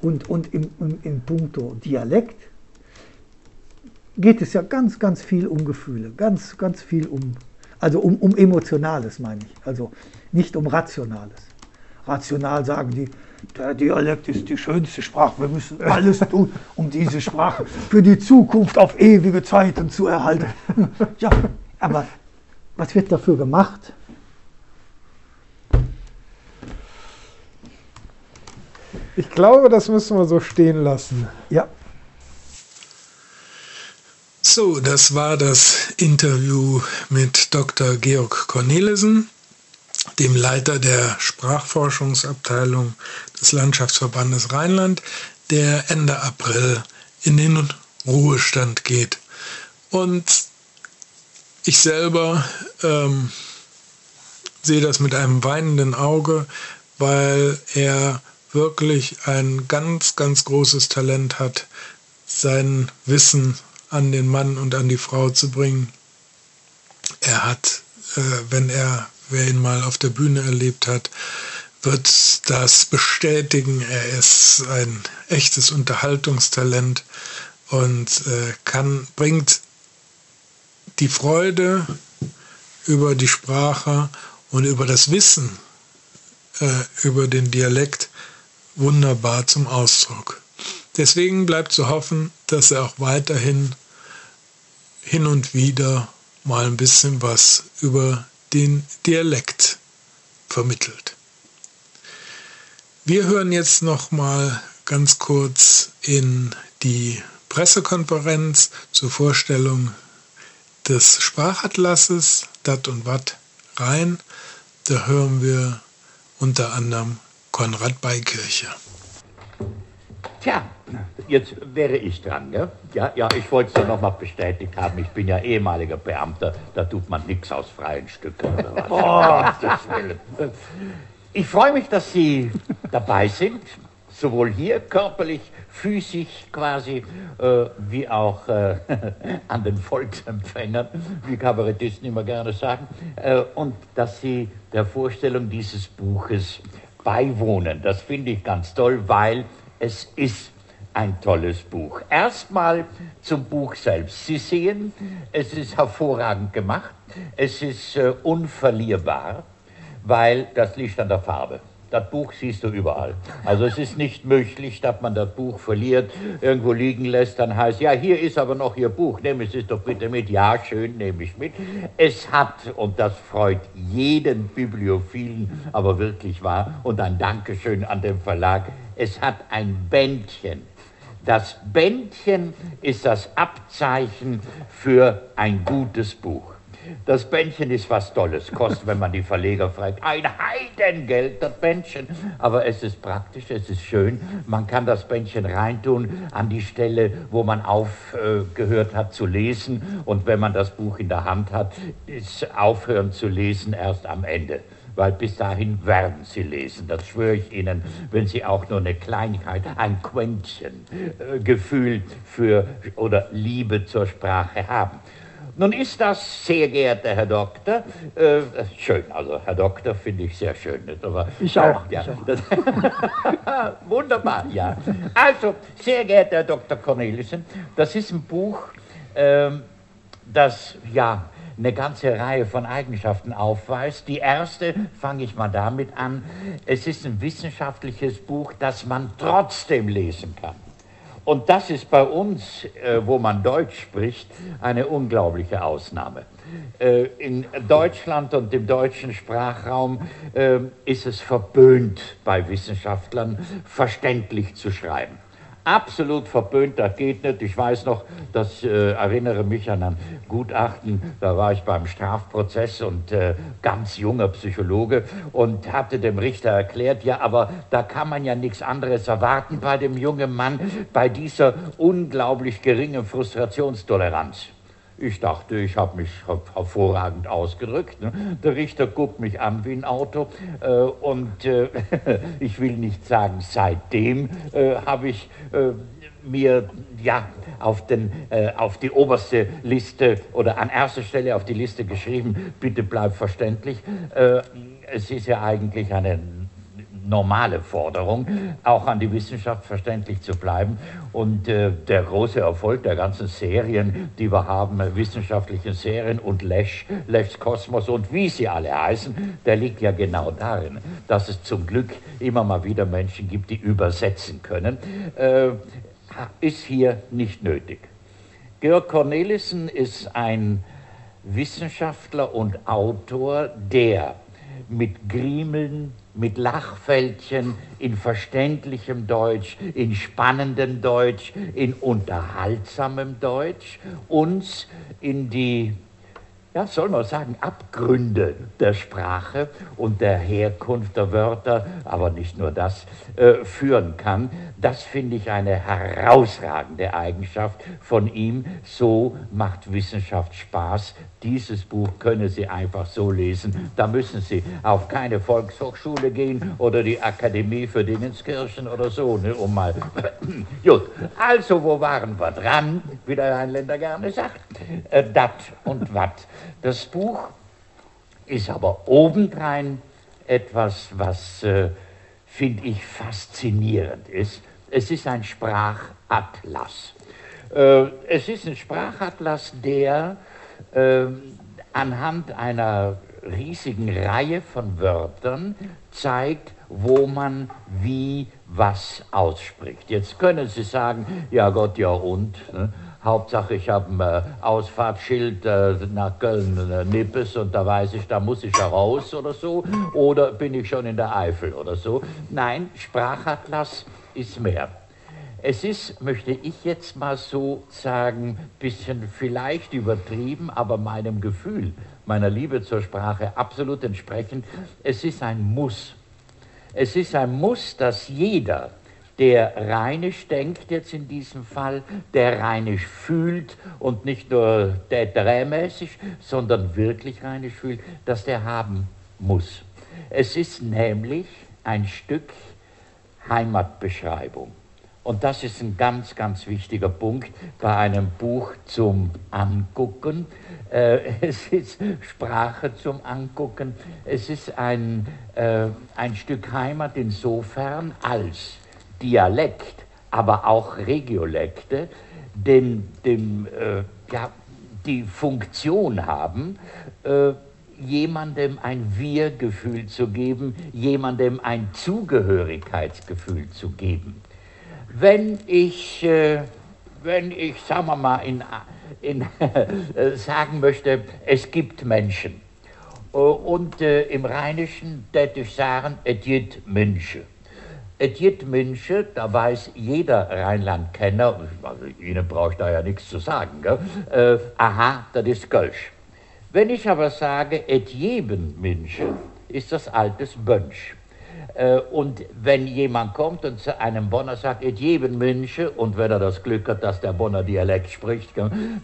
Und, und im, im, in puncto Dialekt geht es ja ganz, ganz viel um Gefühle, ganz, ganz viel um, also um, um Emotionales meine ich, also nicht um Rationales. Rational sagen die, der Dialekt ist die schönste Sprache. Wir müssen alles tun, um diese Sprache für die Zukunft auf ewige Zeiten zu erhalten. Ja, aber was wird dafür gemacht? Ich glaube, das müssen wir so stehen lassen. Ja. So, das war das Interview mit Dr. Georg Cornelissen dem Leiter der Sprachforschungsabteilung des Landschaftsverbandes Rheinland, der Ende April in den Ruhestand geht. Und ich selber ähm, sehe das mit einem weinenden Auge, weil er wirklich ein ganz, ganz großes Talent hat, sein Wissen an den Mann und an die Frau zu bringen. Er hat, äh, wenn er wer ihn mal auf der Bühne erlebt hat, wird das bestätigen. Er ist ein echtes Unterhaltungstalent und äh, kann, bringt die Freude über die Sprache und über das Wissen äh, über den Dialekt wunderbar zum Ausdruck. Deswegen bleibt zu hoffen, dass er auch weiterhin hin und wieder mal ein bisschen was über den Dialekt vermittelt. Wir hören jetzt noch mal ganz kurz in die Pressekonferenz zur Vorstellung des Sprachatlasses Dat und Watt rein. Da hören wir unter anderem Konrad Beikirche. Tja, jetzt wäre ich dran, ja? Ja, ja, ich wollte es doch nochmal bestätigt haben. Ich bin ja ehemaliger Beamter, da tut man nichts aus freien Stücken oder was. oh, ich freue mich, dass Sie dabei sind, sowohl hier körperlich, physisch quasi, äh, wie auch äh, an den Volksempfängern, wie Kabarettisten immer gerne sagen, äh, und dass Sie der Vorstellung dieses Buches beiwohnen. Das finde ich ganz toll, weil es ist ein tolles Buch. Erstmal zum Buch selbst. Sie sehen, es ist hervorragend gemacht, es ist äh, unverlierbar, weil das liegt an der Farbe. Das Buch siehst du überall. Also es ist nicht möglich, dass man das Buch verliert, irgendwo liegen lässt, dann heißt, ja, hier ist aber noch Ihr Buch, nehmen Sie es doch bitte mit. Ja, schön, nehme ich mit. Es hat, und das freut jeden Bibliophilen, aber wirklich wahr, und ein Dankeschön an den Verlag, es hat ein Bändchen. Das Bändchen ist das Abzeichen für ein gutes Buch. Das Bändchen ist was Tolles, kostet, wenn man die Verleger fragt, ein Heidengeld, das Bändchen. Aber es ist praktisch, es ist schön. Man kann das Bändchen reintun an die Stelle, wo man aufgehört äh, hat zu lesen. Und wenn man das Buch in der Hand hat, ist Aufhören zu lesen erst am Ende weil bis dahin werden Sie lesen. Das schwöre ich Ihnen, wenn Sie auch nur eine Kleinigkeit, ein Quäntchen äh, Gefühl für oder Liebe zur Sprache haben. Nun ist das, sehr geehrter Herr Doktor, äh, schön, also Herr Doktor finde ich sehr schön. Nicht? Aber, ich auch. Ja, ich auch. Das, wunderbar, ja. Also, sehr geehrter Herr Dr. Cornelissen, das ist ein Buch, äh, das, ja, eine ganze Reihe von Eigenschaften aufweist. Die erste, fange ich mal damit an, es ist ein wissenschaftliches Buch, das man trotzdem lesen kann. Und das ist bei uns, äh, wo man Deutsch spricht, eine unglaubliche Ausnahme. Äh, in Deutschland und im deutschen Sprachraum äh, ist es verböhnt bei Wissenschaftlern, verständlich zu schreiben absolut verböhnt, das geht nicht. Ich weiß noch, das äh, erinnere mich an ein Gutachten, da war ich beim Strafprozess und äh, ganz junger Psychologe und hatte dem Richter erklärt, ja, aber da kann man ja nichts anderes erwarten bei dem jungen Mann, bei dieser unglaublich geringen Frustrationstoleranz. Ich dachte, ich habe mich hervorragend ausgedrückt. Ne? Der Richter guckt mich an wie ein Auto äh, und äh, ich will nicht sagen, seitdem äh, habe ich mir ja auf, den, auf die oberste Liste oder an erster Stelle auf die Liste geschrieben, bitte bleib verständlich. Es ist ja eigentlich eine normale Forderung, auch an die Wissenschaft verständlich zu bleiben. Und äh, der große Erfolg der ganzen Serien, die wir haben, wissenschaftlichen Serien und Lesch, Leschs Kosmos und wie sie alle heißen, der liegt ja genau darin, dass es zum Glück immer mal wieder Menschen gibt, die übersetzen können, äh, ist hier nicht nötig. Georg Cornelissen ist ein Wissenschaftler und Autor, der mit Griemeln, mit Lachfältchen, in verständlichem Deutsch, in spannendem Deutsch, in unterhaltsamem Deutsch uns in die ja, soll man sagen, Abgründe der Sprache und der Herkunft der Wörter, aber nicht nur das, äh, führen kann. Das finde ich eine herausragende Eigenschaft von ihm. So macht Wissenschaft Spaß. Dieses Buch können Sie einfach so lesen. Da müssen Sie auf keine Volkshochschule gehen oder die Akademie für Dingenskirchen oder so, ne, um mal. Gut, also wo waren wir dran, wie der Rheinländer gerne sagt? Äh, dat und wat. Das Buch ist aber obendrein etwas, was, äh, finde ich, faszinierend ist. Es ist ein Sprachatlas. Äh, es ist ein Sprachatlas, der äh, anhand einer riesigen Reihe von Wörtern zeigt, wo man wie was ausspricht. Jetzt können Sie sagen, ja Gott, ja und. Ne? Hauptsache, ich habe ein äh, Ausfahrtsschild äh, nach Köln-Nippes äh, und da weiß ich, da muss ich ja raus oder so. Oder bin ich schon in der Eifel oder so. Nein, Sprachatlas ist mehr. Es ist, möchte ich jetzt mal so sagen, bisschen vielleicht übertrieben, aber meinem Gefühl, meiner Liebe zur Sprache absolut entsprechend. Es ist ein Muss. Es ist ein Muss, dass jeder, der rheinisch denkt jetzt in diesem Fall, der rheinisch fühlt und nicht nur täterämäßig, sondern wirklich rheinisch fühlt, dass der haben muss. Es ist nämlich ein Stück Heimatbeschreibung. Und das ist ein ganz, ganz wichtiger Punkt bei einem Buch zum Angucken. Äh, es ist Sprache zum Angucken. Es ist ein, äh, ein Stück Heimat insofern als Dialekt, aber auch Regiolekte, dem, dem, äh, ja, die Funktion haben, jemandem ein Wir-Gefühl zu geben, jemandem ein Zugehörigkeitsgefühl zu geben. Wenn ich, äh, wenn ich, sagen wir mal, in, in, äh, sagen möchte, es gibt Menschen, äh, und äh, im Rheinischen täte ich sagen, es gibt Menschen. Es gibt Menschen, da weiß jeder Rheinland-Kenner, also Ihnen brauche ich da ja nichts zu sagen? Äh, aha, das ist Kölsch. Wenn ich aber sage, et jedem Münche, ist das altes Bönsch. Äh, und wenn jemand kommt und zu einem Bonner sagt, et jedem Münche, und wenn er das Glück hat, dass der Bonner Dialekt spricht,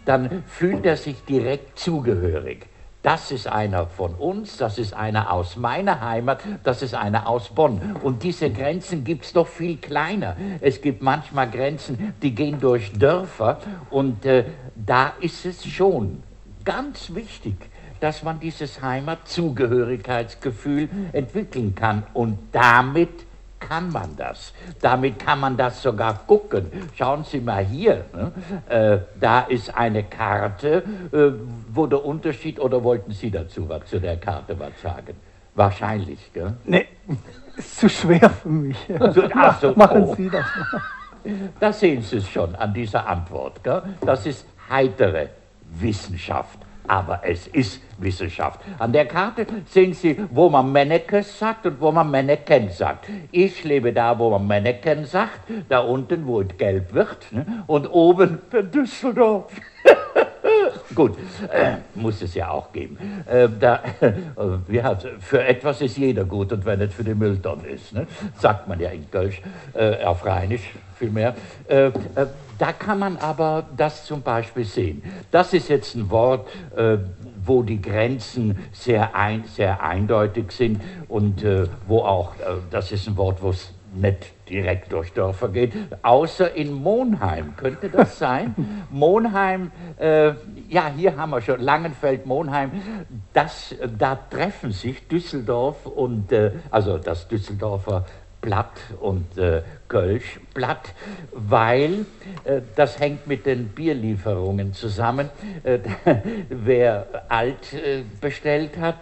dann fühlt er sich direkt zugehörig. Das ist einer von uns, das ist einer aus meiner Heimat, das ist einer aus Bonn. Und diese Grenzen gibt es doch viel kleiner. Es gibt manchmal Grenzen, die gehen durch Dörfer und äh, da ist es schon ganz wichtig, dass man dieses Heimatzugehörigkeitsgefühl entwickeln kann. Und damit kann man das. Damit kann man das sogar gucken. Schauen Sie mal hier. Ne? Äh, da ist eine Karte, äh, wo der Unterschied, oder wollten Sie dazu was zu der Karte was sagen? Wahrscheinlich, gell? Nee, ist zu schwer für mich. Ach so, Machen oh. Sie das. Da sehen Sie es schon an dieser Antwort. Gell? Das ist heitere Wissenschaft aber es ist Wissenschaft. An der Karte sehen Sie, wo man Mennekes sagt und wo man Menneken sagt. Ich lebe da, wo man Menneken sagt, da unten, wo es gelb wird, ne? und oben Düsseldorf. Gut, äh, muss es ja auch geben. Äh, da, äh, hat, für etwas ist jeder gut und wenn es für die Mülltonne ist, ne? sagt man ja in Kölsch, äh, auf Rheinisch vielmehr. Äh, äh, da kann man aber das zum Beispiel sehen. Das ist jetzt ein Wort, äh, wo die Grenzen sehr, ein, sehr eindeutig sind und äh, wo auch, äh, das ist ein Wort, wo es nicht direkt durch Dörfer geht, außer in Monheim. Könnte das sein? Monheim, äh, ja, hier haben wir schon Langenfeld, Monheim. Das, da treffen sich Düsseldorf und, äh, also das Düsseldorfer Blatt und äh, Kölschblatt, weil äh, das hängt mit den Bierlieferungen zusammen. Äh, wer alt äh, bestellt hat,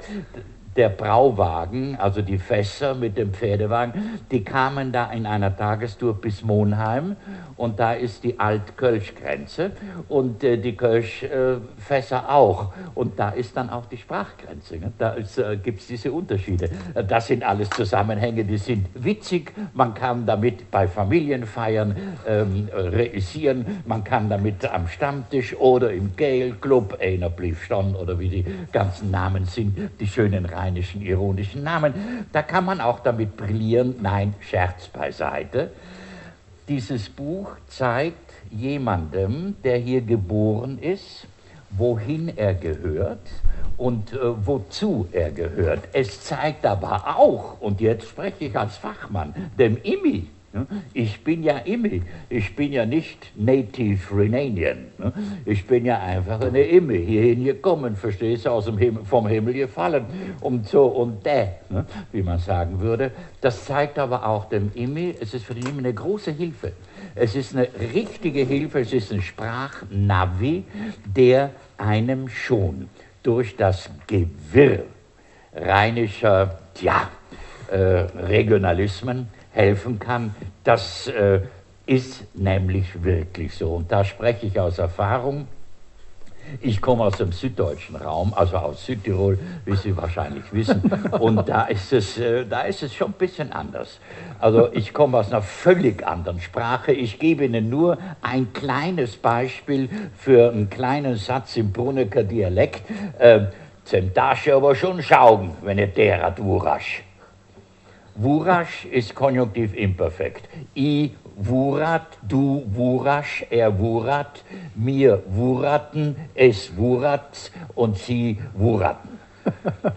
der Brauwagen, also die Fässer mit dem Pferdewagen, die kamen da in einer Tagestour bis Monheim und da ist die Alt-Kölsch-Grenze und äh, die Kölsch-Fässer auch und da ist dann auch die Sprachgrenze. Ne? Da äh, gibt es diese Unterschiede. Das sind alles Zusammenhänge, die sind witzig, man kann damit bei Familienfeiern ähm, reüssieren, man kann damit am Stammtisch oder im Gale Club, einer blieb schon oder wie die ganzen Namen sind, die schönen Reihen lateinischen ironischen Namen. Da kann man auch damit brillieren. Nein, Scherz beiseite. Dieses Buch zeigt jemandem, der hier geboren ist, wohin er gehört und äh, wozu er gehört. Es zeigt aber auch, und jetzt spreche ich als Fachmann, dem Imi, ich bin ja Immi, ich bin ja nicht Native Renanian. Ich bin ja einfach eine Immi, hierhin gekommen, verstehst du, aus dem Himmel, vom Himmel gefallen und so und der, wie man sagen würde. Das zeigt aber auch dem Immi, es ist für den Immi eine große Hilfe. Es ist eine richtige Hilfe, es ist ein Sprachnavi, der einem schon durch das Gewirr rheinischer, tja, äh, Regionalismen helfen kann. Das äh, ist nämlich wirklich so. Und da spreche ich aus Erfahrung. Ich komme aus dem süddeutschen Raum, also aus Südtirol, wie Sie wahrscheinlich wissen. Und da ist es, äh, da ist es schon ein bisschen anders. Also ich komme aus einer völlig anderen Sprache. Ich gebe Ihnen nur ein kleines Beispiel für einen kleinen Satz im Brunnecker Dialekt. Äh, Zemtasche aber schon schaugen, wenn er derat urasch. Wurasch ist Konjunktiv imperfekt. I wurat, du wurasch, er wurat, mir wuraten, es wurat und sie wuraten.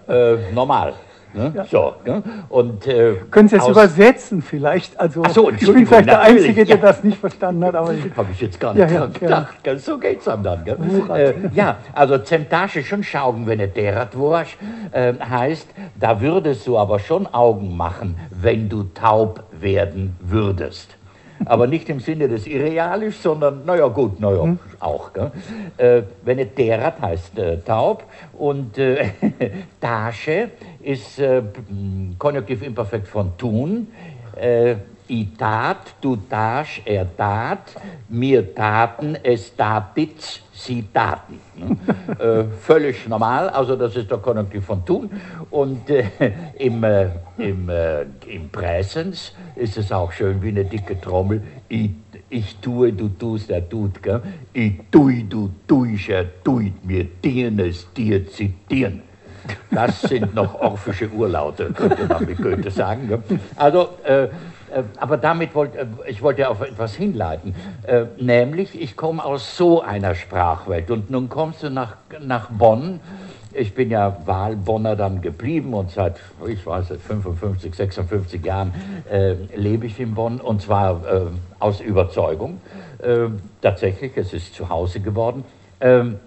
äh, normal. Ne? Ja. So, ne? und, äh, Können Sie es übersetzen vielleicht? Also, so, ich bin vielleicht der Einzige, der das nicht verstanden hat. Habe ich jetzt gar nicht ja, gedacht. Ja. So geht es dann. Äh, ja, also Zemtasche schon schauen, wenn er derat warst, äh, heißt, da würdest du aber schon Augen machen, wenn du taub werden würdest aber nicht im Sinne des Irrealisch, sondern, naja gut, naja, hm. auch. Äh, wenn es derat heißt äh, taub und äh, Tasche ist äh, Konjunktiv imperfekt von tun. Äh, I tat, du tasch, er tat, mir taten, es tatitz, sie taten. Ne? äh, völlig normal, also das ist der Konjunktiv von tun. Und äh, im, äh, im, äh, im Präsens ist es auch schön wie eine dicke Trommel. I, ich tue, du tust, er tut, gell? Ich tue, du tuisch, er tuit, mir dirnes, dir zitieren. Das sind noch orphische Urlaute, könnte man mit Goethe sagen. Gell? Also, äh, aber damit wollte äh, ich wollte auf etwas hinleiten, äh, nämlich ich komme aus so einer Sprachwelt und nun kommst du nach, nach Bonn ich bin ja Wahlbonner dann geblieben und seit, ich weiß, seit 55, 56 Jahren äh, lebe ich in Bonn und zwar äh, aus Überzeugung. Äh, tatsächlich, es ist zu Hause geworden. Ähm,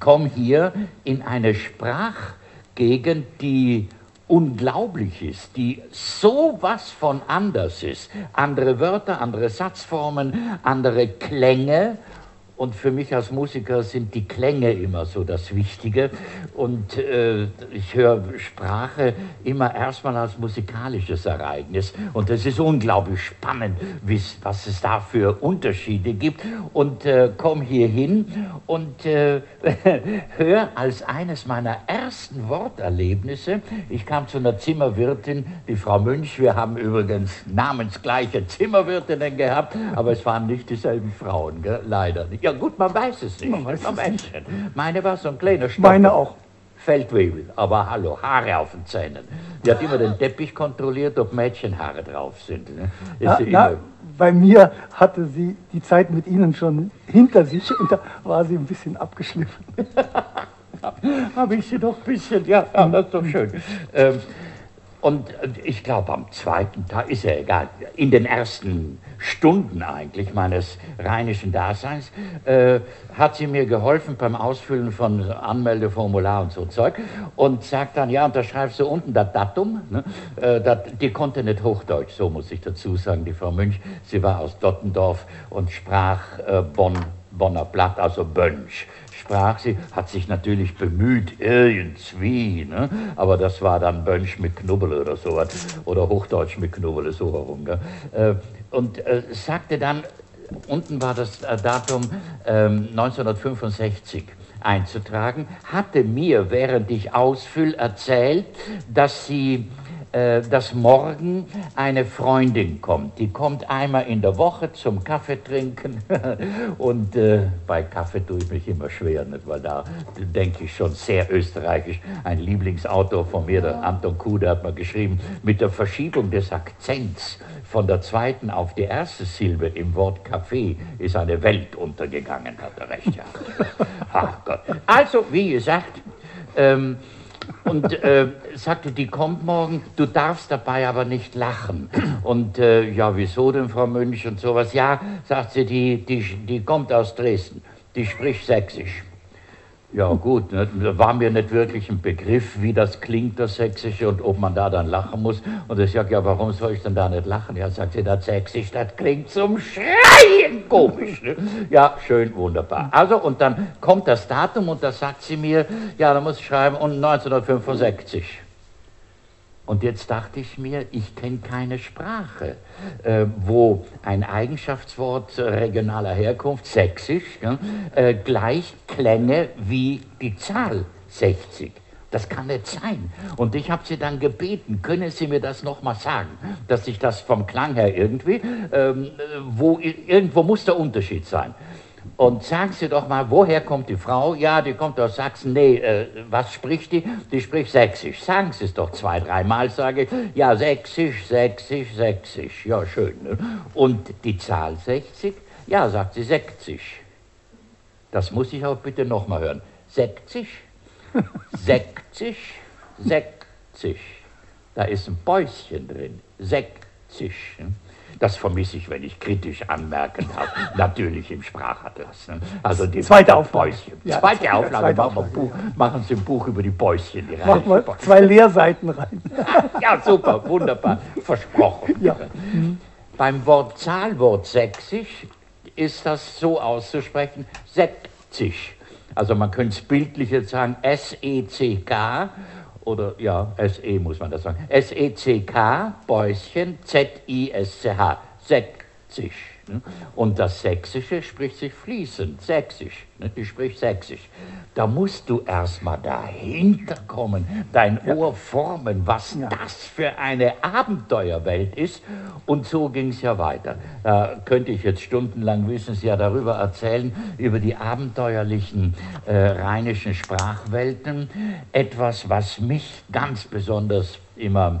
komme hier in eine Sprachgegend, die unglaublich ist, die so was von anders ist. Andere Wörter, andere Satzformen, andere Klänge und für mich als Musiker sind die Klänge immer so das Wichtige. Und äh, ich höre Sprache immer erstmal als musikalisches Ereignis. Und es ist unglaublich spannend, was es da für Unterschiede gibt. Und äh, komme hier hin und äh, höre als eines meiner ersten Worterlebnisse, ich kam zu einer Zimmerwirtin, die Frau Münch, wir haben übrigens namensgleiche Zimmerwirtinnen gehabt, aber es waren nicht dieselben Frauen, gell? leider nicht. Ja gut, man weiß es nicht. Man weiß man es nicht. Meine war so ein kleiner Stock. Meine auch. Feldwebel, aber hallo, Haare auf den Zähnen. Die hat immer den Teppich kontrolliert, ob Mädchenhaare drauf sind. Ne? Na, na, bei mir hatte sie die Zeit mit Ihnen schon hinter sich und da war sie ein bisschen abgeschliffen. Habe ich sie doch ein bisschen, ja, ja das ist doch schön. Ähm, und ich glaube, am zweiten Tag, ist ja egal, in den ersten Stunden eigentlich meines rheinischen Daseins, äh, hat sie mir geholfen beim Ausfüllen von Anmeldeformular und so Zeug und sagt dann, ja, und da schreibst du unten das Datum. Ne? Äh, dat, die konnte nicht Hochdeutsch, so muss ich dazu sagen, die Frau Münch. Sie war aus Dottendorf und sprach äh, Bonn, Bonner Blatt, also Bönsch sprach sie, hat sich natürlich bemüht, irgendwie, ne? aber das war dann Bönsch mit Knubbel oder sowas, oder Hochdeutsch mit Knubbel, so herum. Äh, und äh, sagte dann, unten war das äh, Datum ähm, 1965 einzutragen, hatte mir, während ich ausfüll, erzählt, dass sie äh, dass morgen eine Freundin kommt. Die kommt einmal in der Woche zum Kaffee trinken. Und äh, bei Kaffee tue ich mich immer schwer, nicht? weil da denke ich schon sehr österreichisch. Ein Lieblingsautor von mir, der Anton Kude, hat mal geschrieben, mit der Verschiebung des Akzents von der zweiten auf die erste Silbe im Wort Kaffee ist eine Welt untergegangen, hat er recht. Ja. Ach Gott. Also, wie gesagt, ähm, und äh, sagte, die kommt morgen, du darfst dabei aber nicht lachen. Und äh, ja, wieso denn, Frau Münch und sowas? Ja, sagt sie, die, die, die kommt aus Dresden, die spricht Sächsisch. Ja gut, ne, war mir nicht wirklich ein Begriff, wie das klingt, das Sächsische, und ob man da dann lachen muss. Und ich sage, ja, warum soll ich denn da nicht lachen? Ja, sagt sie, das Sächsisch, das klingt zum Schreien komisch. Ne? Ja, schön, wunderbar. Also, und dann kommt das Datum und da sagt sie mir, ja, da muss ich schreiben, und 1965. Und jetzt dachte ich mir, ich kenne keine Sprache, äh, wo ein Eigenschaftswort regionaler Herkunft, sächsisch, ja, äh, gleich klänge wie die Zahl 60. Das kann nicht sein. Und ich habe sie dann gebeten, können Sie mir das nochmal sagen, dass ich das vom Klang her irgendwie, ähm, wo, irgendwo muss der Unterschied sein. Und sagen Sie doch mal, woher kommt die Frau? Ja, die kommt aus Sachsen. Nee, äh, was spricht die? Die spricht Sächsisch. Sagen Sie es doch zwei, dreimal, sage ich. Ja, Sächsisch, Sächsisch, Sächsisch. Ja, schön. Ne? Und die Zahl 60? Ja, sagt sie 60. Das muss ich auch bitte nochmal hören. 60, 60, 60. Da ist ein Päuschen drin. 60. Ne? Das vermisse ich, wenn ich kritisch anmerken habe. Natürlich im Sprachatlas. Ne? Also die zweite Auflage. Bäuschen. Ja, zweite Auflage. Zweite machen, Auflage. Buch, machen Sie ein Buch über die Bäuschen. Die machen wir zwei Leerseiten rein. ja, super, wunderbar. Versprochen. Ja. Mhm. Beim Wort Zahlwort sächsisch ist das so auszusprechen, sächsisch. Also man könnte es bildlich jetzt sagen, S-E-C-K oder ja, SE muss man das sagen. S-E-C-K, Bäuschen, Z-I-S-C-H, sich. Ne? Und das Sächsische spricht sich fließend, Sächsisch. Ne? Die spricht Sächsisch. Da musst du erstmal dahinter kommen, dein ja. Ohr formen, was ja. das für eine Abenteuerwelt ist. Und so ging es ja weiter. Da könnte ich jetzt stundenlang, wissen Sie ja, darüber erzählen, über die abenteuerlichen äh, rheinischen Sprachwelten. Etwas, was mich ganz besonders immer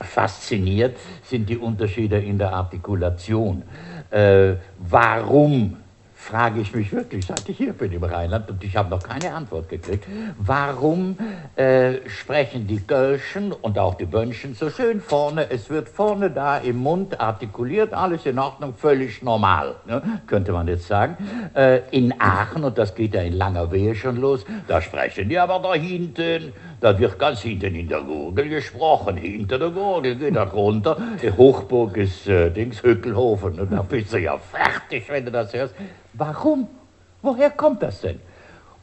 fasziniert, sind die Unterschiede in der Artikulation. Äh, warum frage ich mich wirklich, seit ich hier bin im Rheinland, und ich habe noch keine Antwort gekriegt, warum äh, sprechen die Gölschen und auch die Bönchen so schön vorne, es wird vorne da im Mund artikuliert, alles in Ordnung, völlig normal, ne? könnte man jetzt sagen. Äh, in Aachen, und das geht ja in langer Wehe schon los, da sprechen die aber da hinten, da wird ganz hinten in der Gurgel gesprochen, hinter der Gurgel geht er runter, die Hochburg ist äh, Dings, Hückelhofen, und da bist du ja fertig, wenn du das hörst. Warum? Woher kommt das denn?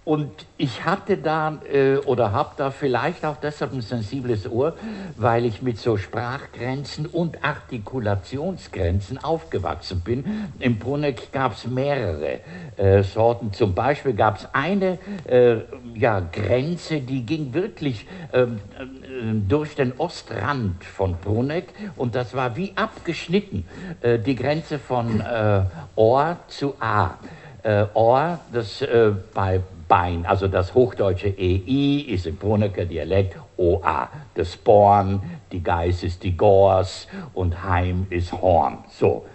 Und ich hatte da äh, oder habe da vielleicht auch deshalb ein sensibles Ohr, weil ich mit so Sprachgrenzen und Artikulationsgrenzen aufgewachsen bin. Im Bruneck gab es mehrere äh, Sorten. Zum Beispiel gab es eine äh, ja, Grenze, die ging wirklich ähm, äh, durch den Ostrand von Bruneck und das war wie abgeschnitten, äh, die Grenze von äh, Ohr zu A. Ohr, das bei Bein, also das hochdeutsche EI ist im Brunnecker Dialekt OA. Das Born, die Geiß ist die Gors und Heim ist Horn. So.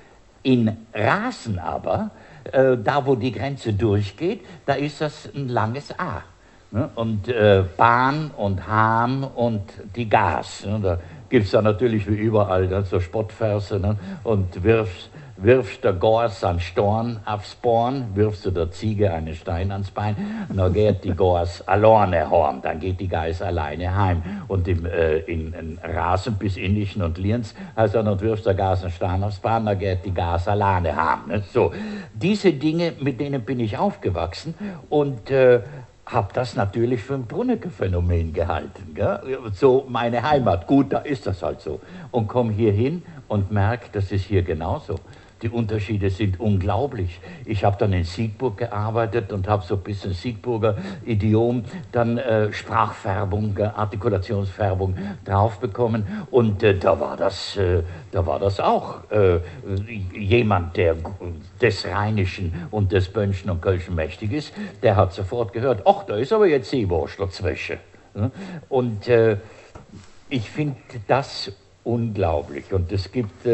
In Rasen aber, äh, da wo die Grenze durchgeht, da ist das ein langes A. Ne? Und äh, Bahn und Ham und die Gas. Ne? Da gibt es da natürlich wie überall ne? so Spottverse ne? und wirfst wirfst der Gors an Storn aufs Born, wirfst du der Ziege einen Stein ans Bein, dann geht die Gors alleine horn, dann geht die Geiß alleine heim. Und im, äh, in, in, Rasen bis Innischen und Lienz, also dann wirfst der Gas einen Stein aufs Bein, dann geht die Gas alleine heim. Ne? So, diese Dinge, mit denen bin ich aufgewachsen und äh, habe das natürlich für ein Brunnecke-Phänomen gehalten. Gell? So meine Heimat, gut, da ist das halt so. Und komme hier hin und merke, das ist hier genauso. Die Unterschiede sind unglaublich. Ich habe dann in Siegburg gearbeitet und habe so ein bisschen Siegburger Idiom, dann äh, Sprachfärbung, äh, Artikulationsfärbung draufbekommen. Und äh, da, war das, äh, da war das auch äh, jemand, der des Rheinischen und des Bönschen und Kölschen mächtig ist, der hat sofort gehört, ach, da ist aber jetzt Seewurst dazwischen. Und äh, ich finde das unglaublich. Und es gibt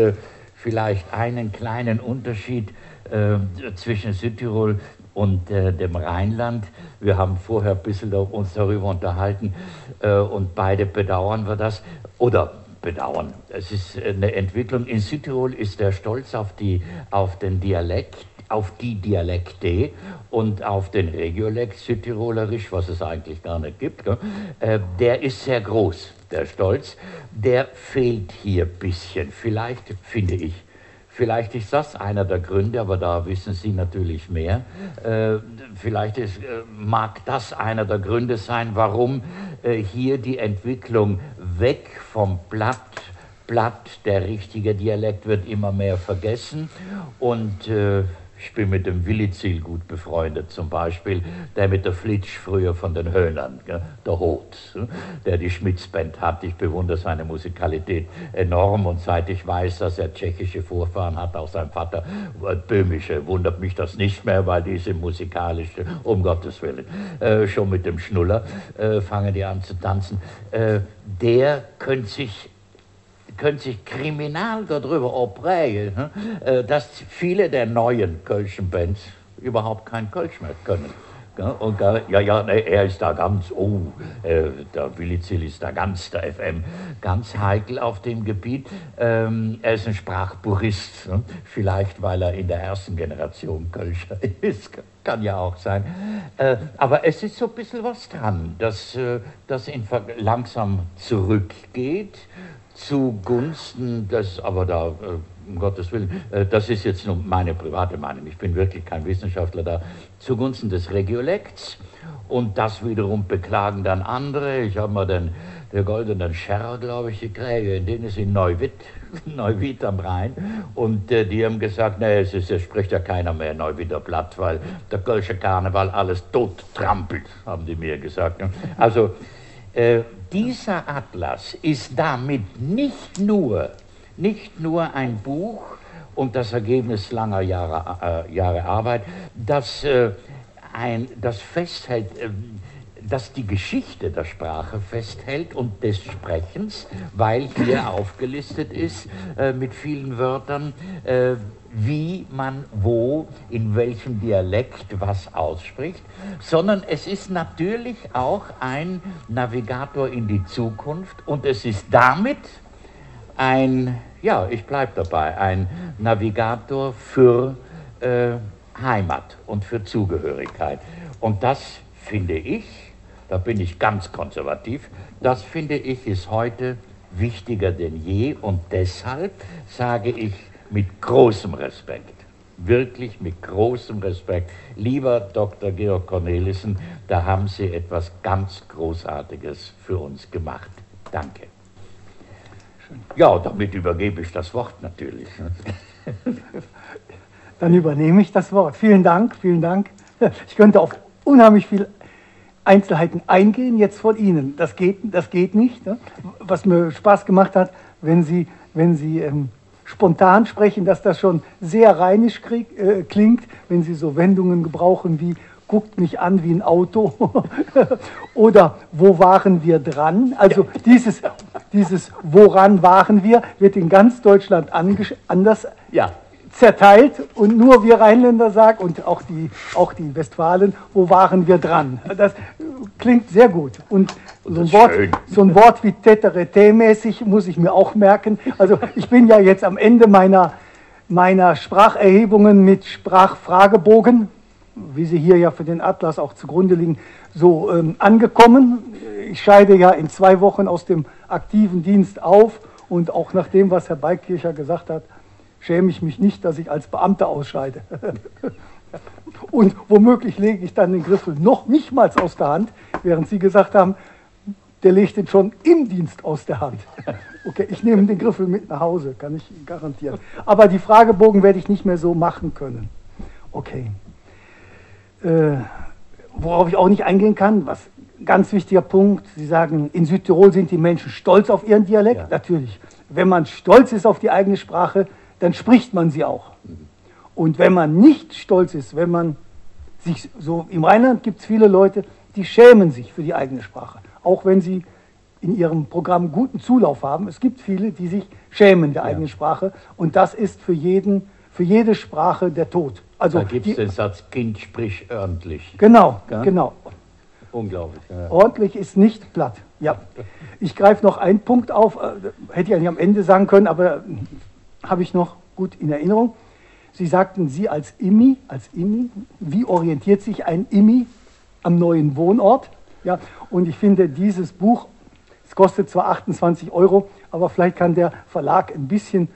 vielleicht einen kleinen Unterschied äh, zwischen Südtirol und äh, dem Rheinland. Wir haben vorher ein bisschen uns darüber unterhalten äh, und beide bedauern wir das. Oder bedauern. Es ist eine Entwicklung. In Südtirol ist der Stolz auf, die, auf den Dialekt, auf die Dialekte und auf den Regiolekt Südtirolerisch, was es eigentlich gar nicht gibt, äh, der ist sehr groß der Stolz, der fehlt hier ein bisschen. Vielleicht, finde ich, vielleicht ist das einer der Gründe, aber da wissen Sie natürlich mehr. Äh, vielleicht ist, äh, mag das einer der Gründe sein, warum äh, hier die Entwicklung weg vom Blatt Blatt, der richtige Dialekt wird immer mehr vergessen und äh, ich bin mit dem Willizil gut befreundet, zum Beispiel, der mit der Flitsch früher von den Höhnern, der Hoth, der die Schmitz-Band hat. Ich bewundere seine Musikalität enorm und seit ich weiß, dass er tschechische Vorfahren hat, auch sein Vater äh, böhmische, wundert mich das nicht mehr, weil diese musikalische, um Gottes Willen, äh, schon mit dem Schnuller äh, fangen die an zu tanzen. Äh, der könnte sich können sich kriminal darüber aufregen, ne, äh, dass viele der neuen Kölschen Bands überhaupt kein Kölsch mehr können. Und ja, ja, er ist da ganz, oh, äh, der Willi Zill ist da ganz, der FM, ganz heikel auf dem Gebiet. Ähm, er ist ein Sprachpurist, ne? vielleicht weil er in der ersten Generation Kölscher ist, kann ja auch sein. Äh, aber es ist so ein bisschen was dran, dass äh, das langsam zurückgeht zugunsten des, aber da, äh, um Gottes Willen, äh, das ist jetzt nur meine private Meinung, ich bin wirklich kein Wissenschaftler da, zugunsten des Regiolekts. Und das wiederum beklagen dann andere. Ich habe mal den, den goldenen Scherr, glaube ich, gekriegt, den ist in Neuwitt, Neuwied am Rhein. Und äh, die haben gesagt, nee, es, ist, es spricht ja keiner mehr Neuwieder Blatt, weil der Kölsche Karneval alles tot trampelt, haben die mir gesagt. Also äh, dieser Atlas ist damit nicht nur, nicht nur ein Buch und das Ergebnis langer Jahre, äh, Jahre Arbeit, das, äh, ein, das festhält, äh, das die Geschichte der Sprache festhält und des Sprechens, weil hier aufgelistet ist äh, mit vielen Wörtern, äh, wie man wo, in welchem Dialekt was ausspricht, sondern es ist natürlich auch ein Navigator in die Zukunft und es ist damit ein, ja, ich bleibe dabei, ein Navigator für äh, Heimat und für Zugehörigkeit. Und das finde ich, da bin ich ganz konservativ, das finde ich ist heute wichtiger denn je und deshalb sage ich, mit großem Respekt, wirklich mit großem Respekt. Lieber Dr. Georg Cornelissen, da haben Sie etwas ganz Großartiges für uns gemacht. Danke. Ja, damit übergebe ich das Wort natürlich. Dann übernehme ich das Wort. Vielen Dank, vielen Dank. Ich könnte auf unheimlich viele Einzelheiten eingehen jetzt von Ihnen. Das geht, das geht nicht. Ne? Was mir Spaß gemacht hat, wenn Sie, wenn Sie ähm, spontan sprechen, dass das schon sehr rheinisch krieg, äh, klingt, wenn Sie so Wendungen gebrauchen wie guckt mich an wie ein Auto oder wo waren wir dran? Also dieses, dieses woran waren wir wird in ganz Deutschland anders ja zerteilt und nur wir Rheinländer sagen und auch die, auch die Westfalen, wo waren wir dran? Das klingt sehr gut. Und so ein, Wort, so ein Wort wie Teterete-mäßig muss ich mir auch merken. Also ich bin ja jetzt am Ende meiner, meiner Spracherhebungen mit Sprachfragebogen, wie sie hier ja für den Atlas auch zugrunde liegen, so ähm, angekommen. Ich scheide ja in zwei Wochen aus dem aktiven Dienst auf und auch nach dem, was Herr Beikircher gesagt hat, schäme ich mich nicht, dass ich als Beamter ausscheide. Und womöglich lege ich dann den Griffel noch nicht mal aus der Hand, während Sie gesagt haben, der legt den schon im Dienst aus der Hand. Okay, ich nehme den Griffel mit nach Hause, kann ich Ihnen garantieren. Aber die Fragebogen werde ich nicht mehr so machen können. Okay. Äh, worauf ich auch nicht eingehen kann, was ganz wichtiger Punkt, Sie sagen, in Südtirol sind die Menschen stolz auf ihren Dialekt. Ja. Natürlich. Wenn man stolz ist auf die eigene Sprache, dann spricht man sie auch. Und wenn man nicht stolz ist, wenn man sich so im Rheinland gibt es viele Leute, die schämen sich für die eigene Sprache, auch wenn sie in ihrem Programm guten Zulauf haben. Es gibt viele, die sich schämen der ja. eigenen Sprache und das ist für jeden, für jede Sprache der Tod. Also da gibt es den Satz, Kind sprich ordentlich. Genau, ja? genau. Unglaublich. Ja. Ordentlich ist nicht platt. Ja. Ich greife noch einen Punkt auf, äh, hätte ich eigentlich am Ende sagen können, aber habe ich noch gut in Erinnerung. Sie sagten, Sie als IMI, als IMI, wie orientiert sich ein IMI am neuen Wohnort? Ja, und ich finde dieses Buch, es kostet zwar 28 Euro, aber vielleicht kann der Verlag ein bisschen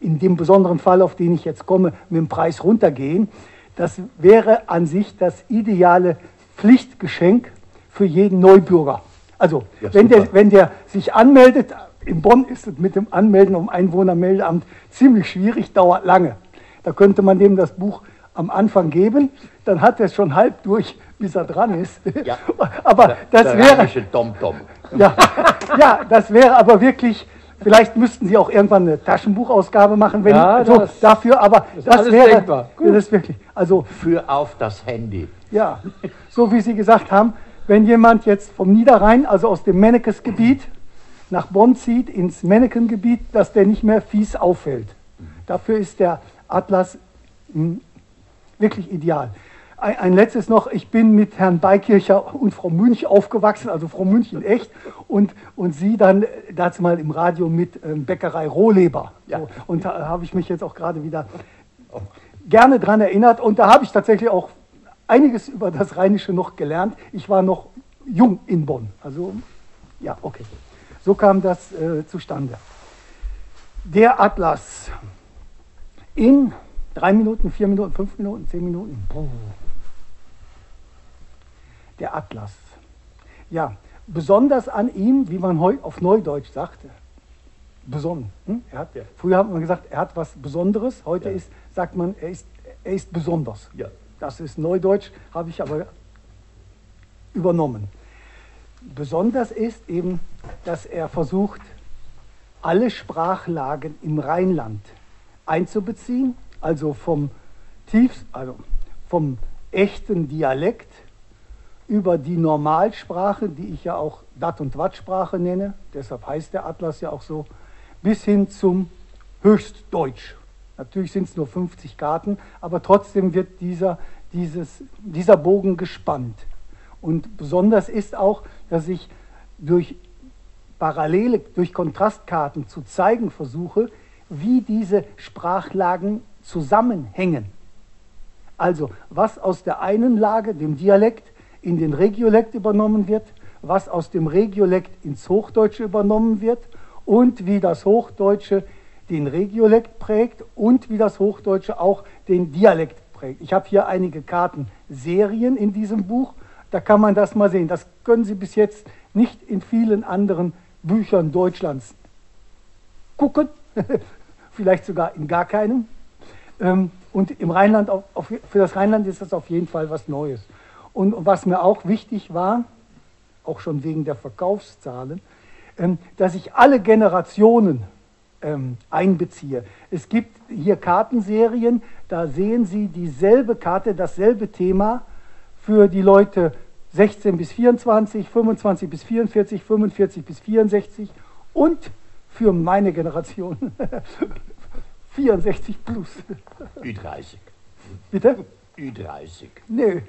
in dem besonderen Fall, auf den ich jetzt komme, mit dem Preis runtergehen. Das wäre an sich das ideale Pflichtgeschenk für jeden Neubürger. Also, ja, wenn, der, wenn der sich anmeldet in Bonn ist es mit dem Anmelden um Einwohnermeldeamt ziemlich schwierig, dauert lange. Da könnte man dem das Buch am Anfang geben, dann hat er es schon halb durch, bis er dran ist. Ja. aber das der wäre. Tom -Tom. Ja, ja, das wäre aber wirklich. Vielleicht müssten Sie auch irgendwann eine Taschenbuchausgabe machen, wenn ja, so, das, dafür, aber das, wäre denkbar. das ist wirklich. Also für auf das Handy. Ja, so wie Sie gesagt haben, wenn jemand jetzt vom Niederrhein, also aus dem Mennekes-Gebiet, nach Bonn zieht, ins Mannequin-Gebiet, dass der nicht mehr fies auffällt. Dafür ist der Atlas hm, wirklich ideal. Ein, ein, letztes noch, ich bin mit Herrn Beikircher und Frau Münch aufgewachsen, also Frau Münch in echt, und, und Sie dann dazu mal im Radio mit ähm, Bäckerei Rohleber. Ja. So, und da habe ich mich jetzt auch gerade wieder gerne dran erinnert und da habe ich tatsächlich auch einiges über das Rheinische noch gelernt. Ich war noch jung in Bonn, also ja, okay. So kam das äh, zustande. Der Atlas in drei Minuten, vier Minuten, fünf Minuten, zehn Minuten. Der Atlas. Ja, besonders an ihm, wie man heute auf Neudeutsch sagte, besonnen. Hm? Hat, ja. Früher hat man gesagt, er hat was Besonderes. Heute ja. ist, sagt man, er ist, er ist besonders. Ja. Das ist Neudeutsch, habe ich aber übernommen. Besonders ist eben, dass er versucht, alle Sprachlagen im Rheinland einzubeziehen, also vom tiefst, also vom echten Dialekt über die Normalsprache, die ich ja auch Dat- und Wattsprache nenne, deshalb heißt der Atlas ja auch so, bis hin zum Höchstdeutsch. Natürlich sind es nur 50 Karten, aber trotzdem wird dieser, dieses, dieser Bogen gespannt. Und besonders ist auch, dass ich durch Parallele, durch Kontrastkarten zu zeigen versuche, wie diese Sprachlagen zusammenhängen. Also was aus der einen Lage, dem Dialekt, in den Regiolekt übernommen wird, was aus dem Regiolekt ins Hochdeutsche übernommen wird und wie das Hochdeutsche den Regiolekt prägt und wie das Hochdeutsche auch den Dialekt prägt. Ich habe hier einige Kartenserien in diesem Buch, da kann man das mal sehen. Das können Sie bis jetzt nicht in vielen anderen Büchern Deutschlands gucken, vielleicht sogar in gar keinem. Ähm, und im Rheinland, für das Rheinland ist das auf jeden Fall was Neues. Und was mir auch wichtig war, auch schon wegen der Verkaufszahlen, ähm, dass ich alle Generationen ähm, einbeziehe. Es gibt hier Kartenserien, da sehen Sie dieselbe Karte, dasselbe Thema für die Leute 16 bis 24, 25 bis 44, 45 bis 64 und für meine Generation 64 plus. Ü30. Bitte? Ü30. Nee,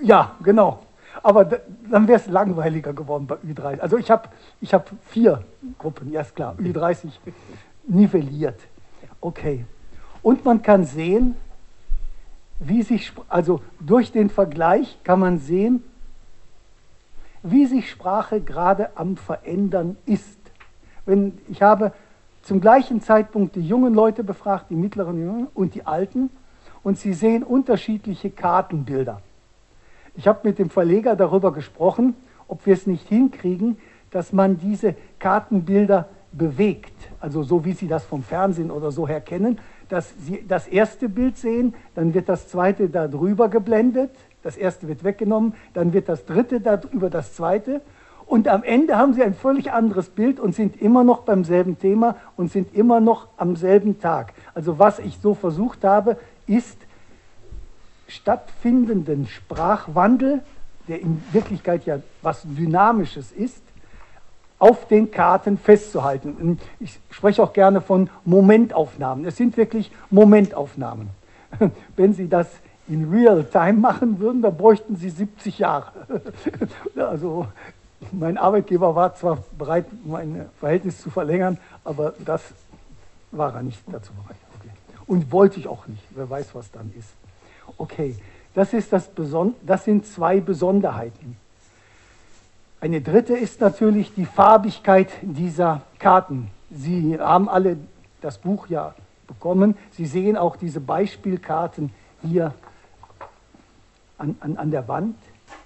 ja, genau. Aber dann wäre es langweiliger geworden bei Ü30. Also ich habe ich hab vier Gruppen, ja ist klar, Ü30 nivelliert. Okay. Und man kann sehen, wie sich, also durch den Vergleich kann man sehen, wie sich Sprache gerade am Verändern ist. Wenn, ich habe zum gleichen Zeitpunkt die jungen Leute befragt, die mittleren und die alten, und sie sehen unterschiedliche Kartenbilder. Ich habe mit dem Verleger darüber gesprochen, ob wir es nicht hinkriegen, dass man diese Kartenbilder bewegt, also so wie Sie das vom Fernsehen oder so her kennen, dass Sie das erste Bild sehen, dann wird das zweite da drüber geblendet, das erste wird weggenommen, dann wird das dritte da über das zweite und am Ende haben Sie ein völlig anderes Bild und sind immer noch beim selben Thema und sind immer noch am selben Tag. Also was ich so versucht habe, ist stattfindenden Sprachwandel, der in Wirklichkeit ja was Dynamisches ist, auf den Karten festzuhalten. Ich spreche auch gerne von Momentaufnahmen. Es sind wirklich Momentaufnahmen. Wenn Sie das in Real Time machen würden, dann bräuchten Sie 70 Jahre. Also mein Arbeitgeber war zwar bereit, mein Verhältnis zu verlängern, aber das war er nicht dazu bereit. Okay. Und wollte ich auch nicht. Wer weiß, was dann ist. Okay, das, ist das, Beson das sind zwei Besonderheiten. Eine dritte ist natürlich die Farbigkeit dieser Karten. Sie haben alle das Buch ja bekommen. Sie sehen auch diese Beispielkarten hier an, an, an der Wand.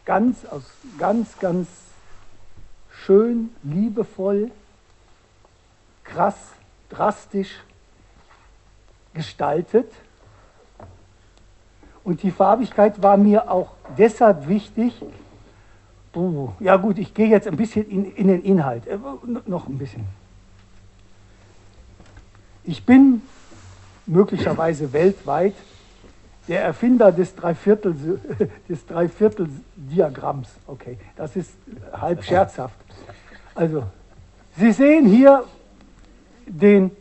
Ganz, aus, ganz, ganz schön, liebevoll, krass, drastisch gestaltet. Und die Farbigkeit war mir auch deshalb wichtig. Puh, ja gut, ich gehe jetzt ein bisschen in, in den Inhalt. Äh, noch ein bisschen. Ich bin möglicherweise weltweit der Erfinder des Dreiviertel, des Dreiviertel-Diagramms. Okay, das ist halb scherzhaft. Also, Sie sehen hier den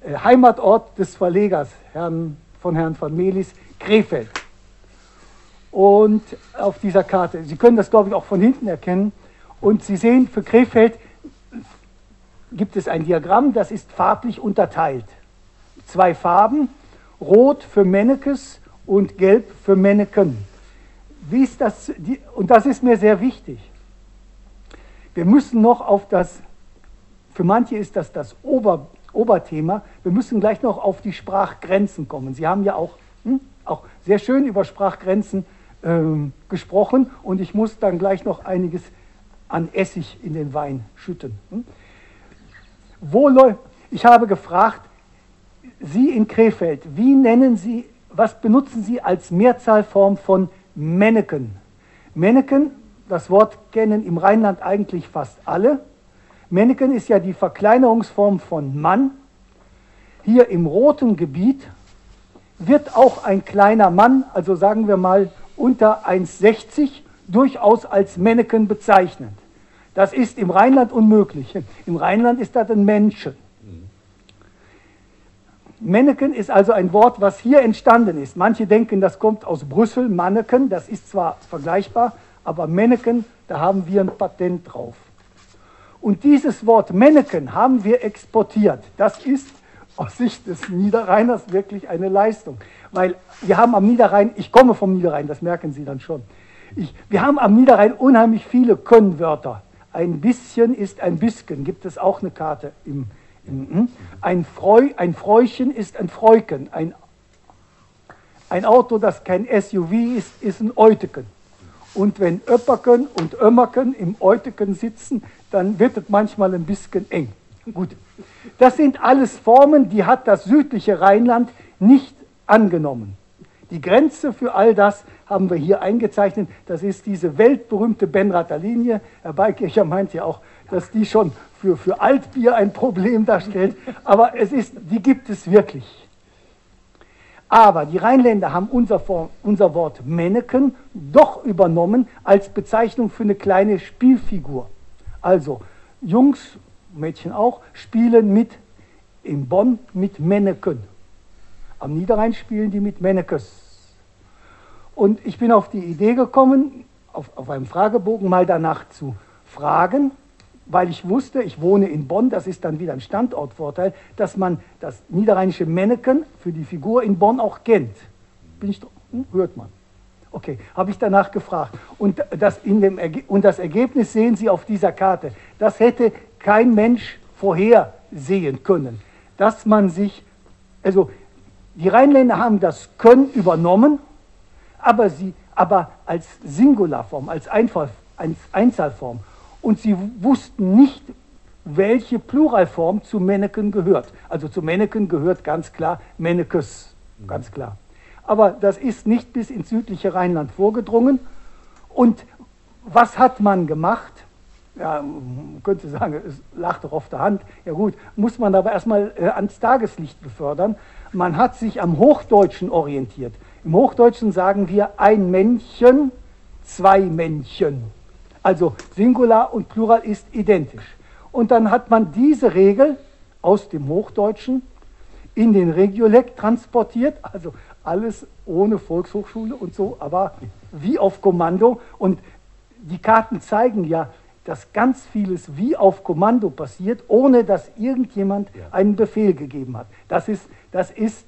äh, Heimatort des Verlegers, Herrn von Herrn von Melis, Krefeld. Und auf dieser Karte, Sie können das glaube ich auch von hinten erkennen, und Sie sehen, für Krefeld gibt es ein Diagramm, das ist farblich unterteilt. Zwei Farben, rot für Mennekes und gelb für Menneken. Wie ist das, und das ist mir sehr wichtig. wir müssen noch auf das, für manche ist das das Ober, Oberthema, wir müssen gleich noch auf die Sprachgrenzen kommen. Sie haben ja auch, hm, auch sehr schön über Sprachgrenzen ähm, gesprochen und ich muss dann gleich noch einiges an Essig in den Wein schütten. Hm? Wo ich habe gefragt, Sie in Krefeld, wie nennen Sie, was benutzen Sie als Mehrzahlform von Menneken? Menneken, das Wort kennen im Rheinland eigentlich fast alle. Menneken ist ja die Verkleinerungsform von Mann. Hier im roten Gebiet wird auch ein kleiner Mann, also sagen wir mal unter 1,60, durchaus als Menneken bezeichnet. Das ist im Rheinland unmöglich. Im Rheinland ist das ein Menschen. Manneken ist also ein Wort, was hier entstanden ist. Manche denken, das kommt aus Brüssel, Manneken, das ist zwar vergleichbar, aber Manneken, da haben wir ein Patent drauf. Und dieses Wort Manneken haben wir exportiert. Das ist aus Sicht des Niederrheiners wirklich eine Leistung. Weil wir haben am Niederrhein, ich komme vom Niederrhein, das merken Sie dann schon. Ich, wir haben am Niederrhein unheimlich viele Könnwörter. Ein bisschen ist ein bisschen, gibt es auch eine Karte im, im ein, Freu, ein Fräuchen ist ein Freuken. Ein, ein Auto, das kein SUV ist, ist ein Euteken. Und wenn Öpperken und Ömmerken im Euteken sitzen, dann wird es manchmal ein bisschen eng. Gut. Das sind alles Formen, die hat das südliche Rheinland nicht angenommen. Die Grenze für all das haben wir hier eingezeichnet. Das ist diese weltberühmte Benrather Linie. Herr Beikircher meint ja auch, dass die schon für, für Altbier ein Problem darstellt. Aber es ist, die gibt es wirklich. Aber die Rheinländer haben unser, unser Wort Menneken doch übernommen als Bezeichnung für eine kleine Spielfigur. Also Jungs, Mädchen auch, spielen mit in Bonn mit Menneken. Am Niederrhein spielen die mit Mennekes. Und ich bin auf die Idee gekommen, auf, auf einem Fragebogen mal danach zu fragen, weil ich wusste, ich wohne in Bonn, das ist dann wieder ein Standortvorteil, dass man das niederrheinische Menneken für die Figur in Bonn auch kennt. Bin ich, hm, hört man. Okay, habe ich danach gefragt. Und das, in dem und das Ergebnis sehen Sie auf dieser Karte. Das hätte kein Mensch vorhersehen können. Dass man sich, also die Rheinländer haben das Können übernommen aber, sie, aber als Singularform, als, Einfall, als Einzahlform. Und sie wussten nicht, welche Pluralform zu Menneken gehört. Also zu Menneken gehört ganz klar Mennekes, ganz klar. Aber das ist nicht bis ins südliche Rheinland vorgedrungen. Und was hat man gemacht? Ja, man könnte sagen, es lag doch auf der Hand. Ja gut, muss man aber erstmal äh, ans Tageslicht befördern. Man hat sich am Hochdeutschen orientiert. Im Hochdeutschen sagen wir ein Männchen, zwei Männchen. Also Singular und Plural ist identisch. Und dann hat man diese Regel aus dem Hochdeutschen in den Regiolekt transportiert, also alles ohne Volkshochschule und so, aber wie auf Kommando. Und die Karten zeigen ja, dass ganz vieles wie auf Kommando passiert, ohne dass irgendjemand einen Befehl gegeben hat. Das ist, das ist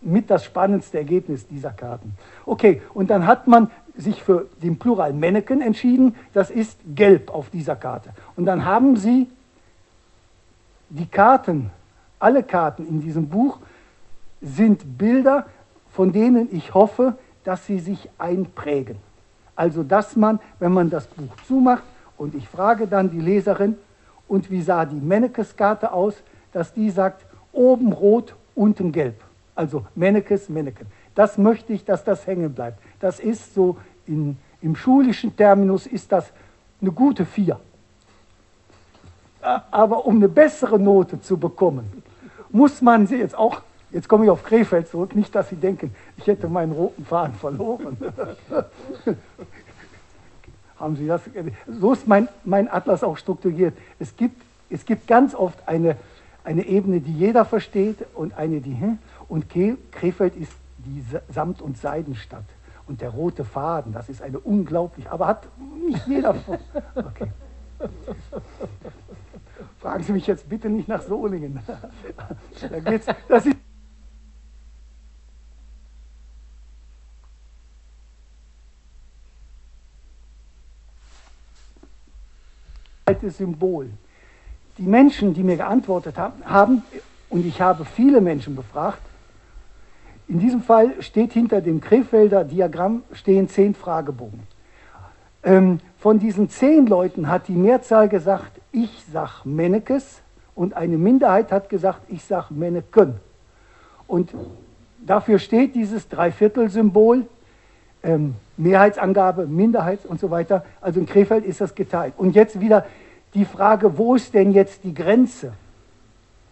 mit das spannendste Ergebnis dieser Karten. Okay, und dann hat man sich für den Plural Manneken entschieden, das ist gelb auf dieser Karte. Und dann haben Sie die Karten, alle Karten in diesem Buch sind Bilder, von denen ich hoffe, dass sie sich einprägen. Also dass man, wenn man das Buch zumacht und ich frage dann die Leserin, und wie sah die Mennekes-Karte aus, dass die sagt, oben rot, unten gelb. Also Mennekes, Menneken. Das möchte ich, dass das hängen bleibt. Das ist so, in, im schulischen Terminus ist das eine gute Vier. Aber um eine bessere Note zu bekommen, muss man sie jetzt auch, jetzt komme ich auf Krefeld zurück, nicht, dass Sie denken, ich hätte meinen roten Faden verloren. Haben Sie das? So ist mein, mein Atlas auch strukturiert. Es gibt, es gibt ganz oft eine, eine Ebene, die jeder versteht und eine, die, hm, und Krefeld ist die Samt- und Seidenstadt. Und der rote Faden, das ist eine unglaublich, aber hat nicht jeder. Okay. Fragen Sie mich jetzt bitte nicht nach Solingen. Da geht's, das ist zweite Symbol. Die Menschen, die mir geantwortet haben, und ich habe viele Menschen befragt, in diesem Fall steht hinter dem Krefelder Diagramm stehen zehn Fragebogen. Ähm, von diesen zehn Leuten hat die Mehrzahl gesagt, ich sag Mennekes und eine Minderheit hat gesagt, ich sag Menneken. Und dafür steht dieses Dreiviertel-Symbol, ähm, Mehrheitsangabe, Minderheits und so weiter. Also in Krefeld ist das geteilt. Und jetzt wieder die Frage, wo ist denn jetzt die Grenze?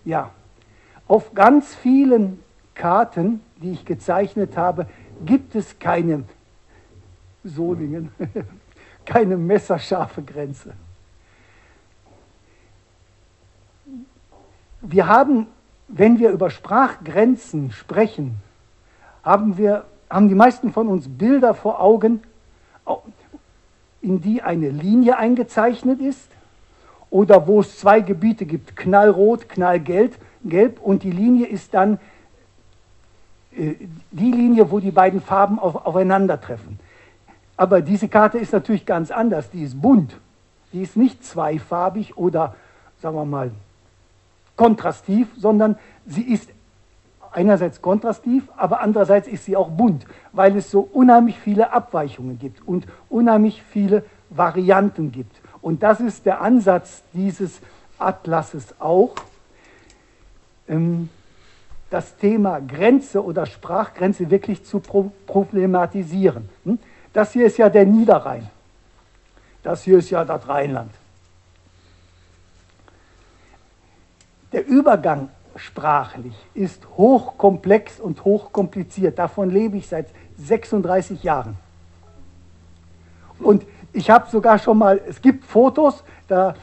Ja, auf ganz vielen Karten, die ich gezeichnet habe, gibt es keine Solingen, keine messerscharfe Grenze. Wir haben, wenn wir über Sprachgrenzen sprechen, haben, wir, haben die meisten von uns Bilder vor Augen, in die eine Linie eingezeichnet ist oder wo es zwei Gebiete gibt, knallrot, knallgelb, gelb, und die Linie ist dann äh, die Linie, wo die beiden Farben auf, aufeinandertreffen. Aber diese Karte ist natürlich ganz anders, die ist bunt. Die ist nicht zweifarbig oder, sagen wir mal, kontrastiv, sondern sie ist einerseits kontrastiv, aber andererseits ist sie auch bunt, weil es so unheimlich viele Abweichungen gibt und unheimlich viele Varianten gibt. Und das ist der Ansatz dieses Atlases auch. Ähm, das Thema Grenze oder Sprachgrenze wirklich zu problematisieren. Hm? Das hier ist ja der Niederrhein. Das hier ist ja das Rheinland. Der Übergang sprachlich ist hochkomplex und hochkompliziert. Davon lebe ich seit 36 Jahren. Und ich habe sogar schon mal, es gibt Fotos, da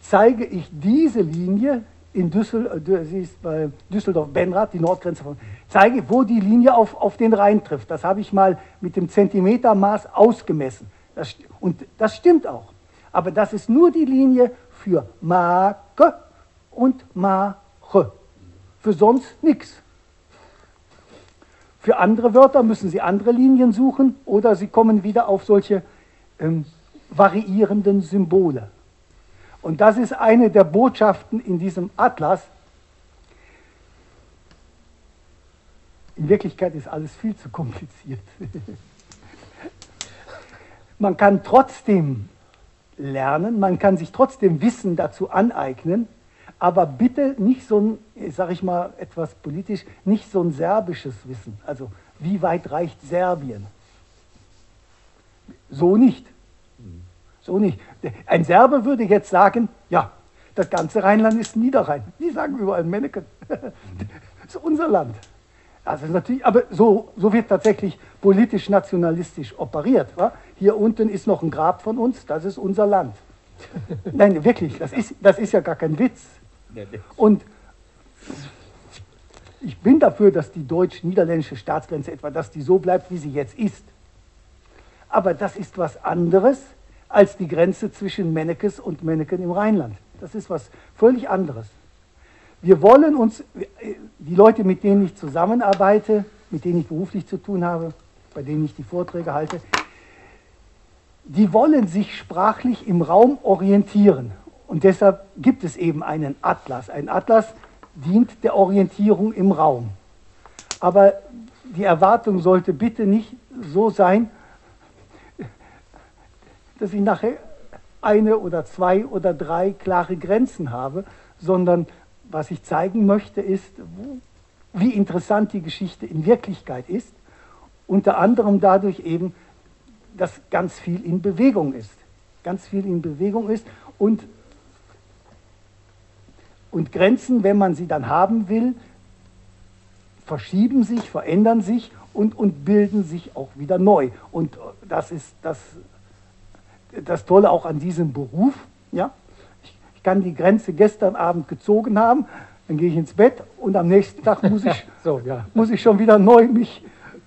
zeige ich diese Linie in Düssel, äh, sie ist bei Düsseldorf-Benrath, die Nordgrenze von, zeige, wo die Linie auf, auf den Rhein trifft. Das habe ich mal mit dem Zentimetermaß ausgemessen. Das, und das stimmt auch. Aber das ist nur die Linie für Make und Mache. Für sonst nichts. Für andere Wörter müssen Sie andere Linien suchen oder Sie kommen wieder auf solche ähm, variierenden Symbole. Und das ist eine der Botschaften in diesem Atlas. In Wirklichkeit ist alles viel zu kompliziert. man kann trotzdem lernen, man kann sich trotzdem Wissen dazu aneignen, aber bitte nicht so ein, sage ich mal etwas politisch, nicht so ein serbisches Wissen. Also wie weit reicht Serbien? So nicht. So nicht. Ein Serbe würde jetzt sagen, ja, das ganze Rheinland ist Niederrhein. Die sagen überall Menneken. Das ist unser Land. Also natürlich, aber so, so wird tatsächlich politisch-nationalistisch operiert. Wa? Hier unten ist noch ein Grab von uns, das ist unser Land. Nein, wirklich, das ist, das ist ja gar kein Witz. Und ich bin dafür, dass die deutsch-niederländische Staatsgrenze etwa, dass die so bleibt, wie sie jetzt ist. Aber das ist was anderes als die Grenze zwischen Mennekes und Menneken im Rheinland. Das ist was völlig anderes. Wir wollen uns, die Leute, mit denen ich zusammenarbeite, mit denen ich beruflich zu tun habe, bei denen ich die Vorträge halte, die wollen sich sprachlich im Raum orientieren. Und deshalb gibt es eben einen Atlas. Ein Atlas dient der Orientierung im Raum. Aber die Erwartung sollte bitte nicht so sein, dass ich nachher eine oder zwei oder drei klare Grenzen habe, sondern was ich zeigen möchte, ist, wie interessant die Geschichte in Wirklichkeit ist. Unter anderem dadurch eben, dass ganz viel in Bewegung ist. Ganz viel in Bewegung ist und, und Grenzen, wenn man sie dann haben will, verschieben sich, verändern sich und, und bilden sich auch wieder neu. Und das ist das das Tolle auch an diesem Beruf. Ja? Ich, ich, kann die Grenze gestern Abend gezogen haben, dann gehe ich ins Bett und am nächsten Tag muss ich, so, ja. muss ich schon wieder neu mich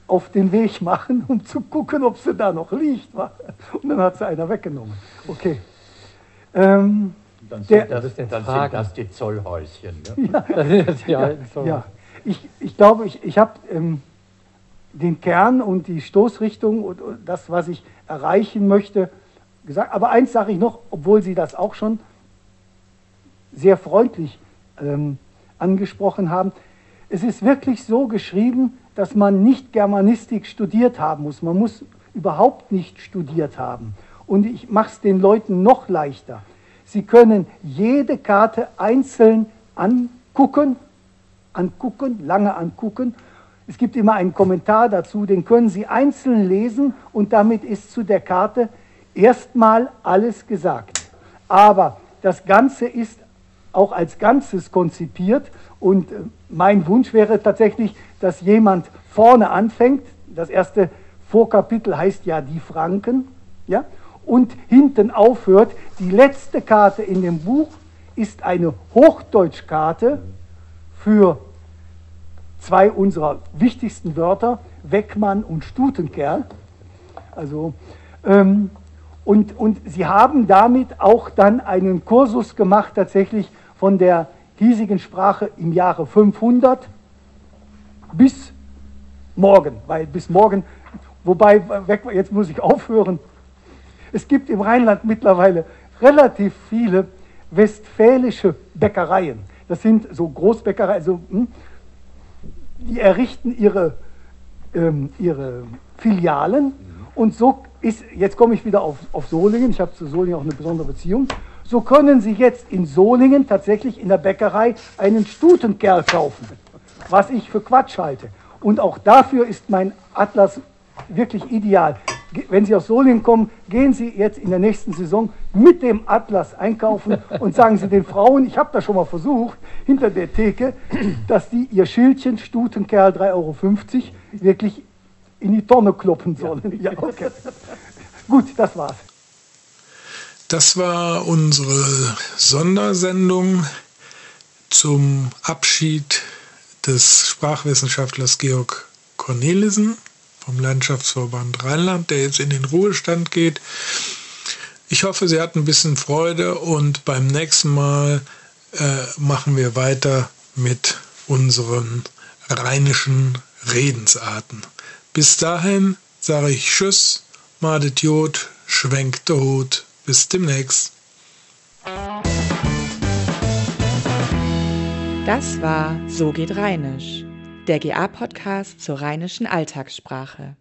auf den Weg machen, um zu gucken, ob sie da noch liegt. Und dann hat sie einer weggenommen. Okay. Ähm, dann, sind, der, das, dann sind das die Zollhäuschen. Ne? Ja, ja, ja, Ich, ich glaube, ich, ich habe ähm, den Kern und die Stoßrichtung und das, was ich erreichen möchte, gesagt. Aber eins sage ich noch, obwohl Sie das auch schon sehr freundlich ähm, angesprochen haben. Es ist wirklich so geschrieben, dass man nicht Germanistik studiert haben muss. Man muss überhaupt nicht studiert haben. Und ich mache es den Leuten noch leichter. Sie können jede Karte einzeln angucken, angucken, lange angucken. Es gibt immer einen Kommentar dazu, den können Sie einzeln lesen und damit ist zu der Karte erstmal alles gesagt. Aber das Ganze ist auch als Ganzes konzipiert und äh, mein Wunsch wäre tatsächlich, dass jemand vorne anfängt. Das erste Vorkapitel heißt ja die Franken, ja, und hinten aufhört. Die letzte Karte in dem Buch ist eine Hochdeutschkarte für zwei unserer wichtigsten Wörter, Weckmann und Stutenkerl. Also, ähm, und, und sie haben damit auch dann einen Kursus gemacht, tatsächlich von der hiesigen Sprache im Jahre 500 bis morgen, weil bis morgen, wobei, jetzt muss ich aufhören, es gibt im Rheinland mittlerweile relativ viele westfälische Bäckereien. Das sind so Großbäckereien, also, hm, die errichten ihre, ähm, ihre Filialen und so ist, jetzt komme ich wieder auf, auf Solingen, ich habe zu Solingen auch eine besondere Beziehung, so können Sie jetzt in Solingen tatsächlich in der Bäckerei einen Stutenkerl kaufen, was ich für Quatsch halte. Und auch dafür ist mein Atlas wirklich ideal. Wenn Sie aus Solingen kommen, gehen Sie jetzt in der nächsten Saison mit dem Atlas einkaufen und sagen Sie den Frauen, ich habe das schon mal versucht, hinter der Theke, dass die ihr Schildchen Stutenkerl 3,50 Euro wirklich in die Tonne kloppen sollen. Ja, okay. Gut, das war's. Das war unsere Sondersendung zum Abschied des Sprachwissenschaftlers Georg Cornelissen vom Landschaftsverband Rheinland, der jetzt in den Ruhestand geht. Ich hoffe, Sie hatten ein bisschen Freude und beim nächsten Mal äh, machen wir weiter mit unseren rheinischen Redensarten. Bis dahin sage ich Tschüss, Madet Jod, schwenkt der Hut. Bis demnächst. Das war So geht Rheinisch, der GA-Podcast zur rheinischen Alltagssprache.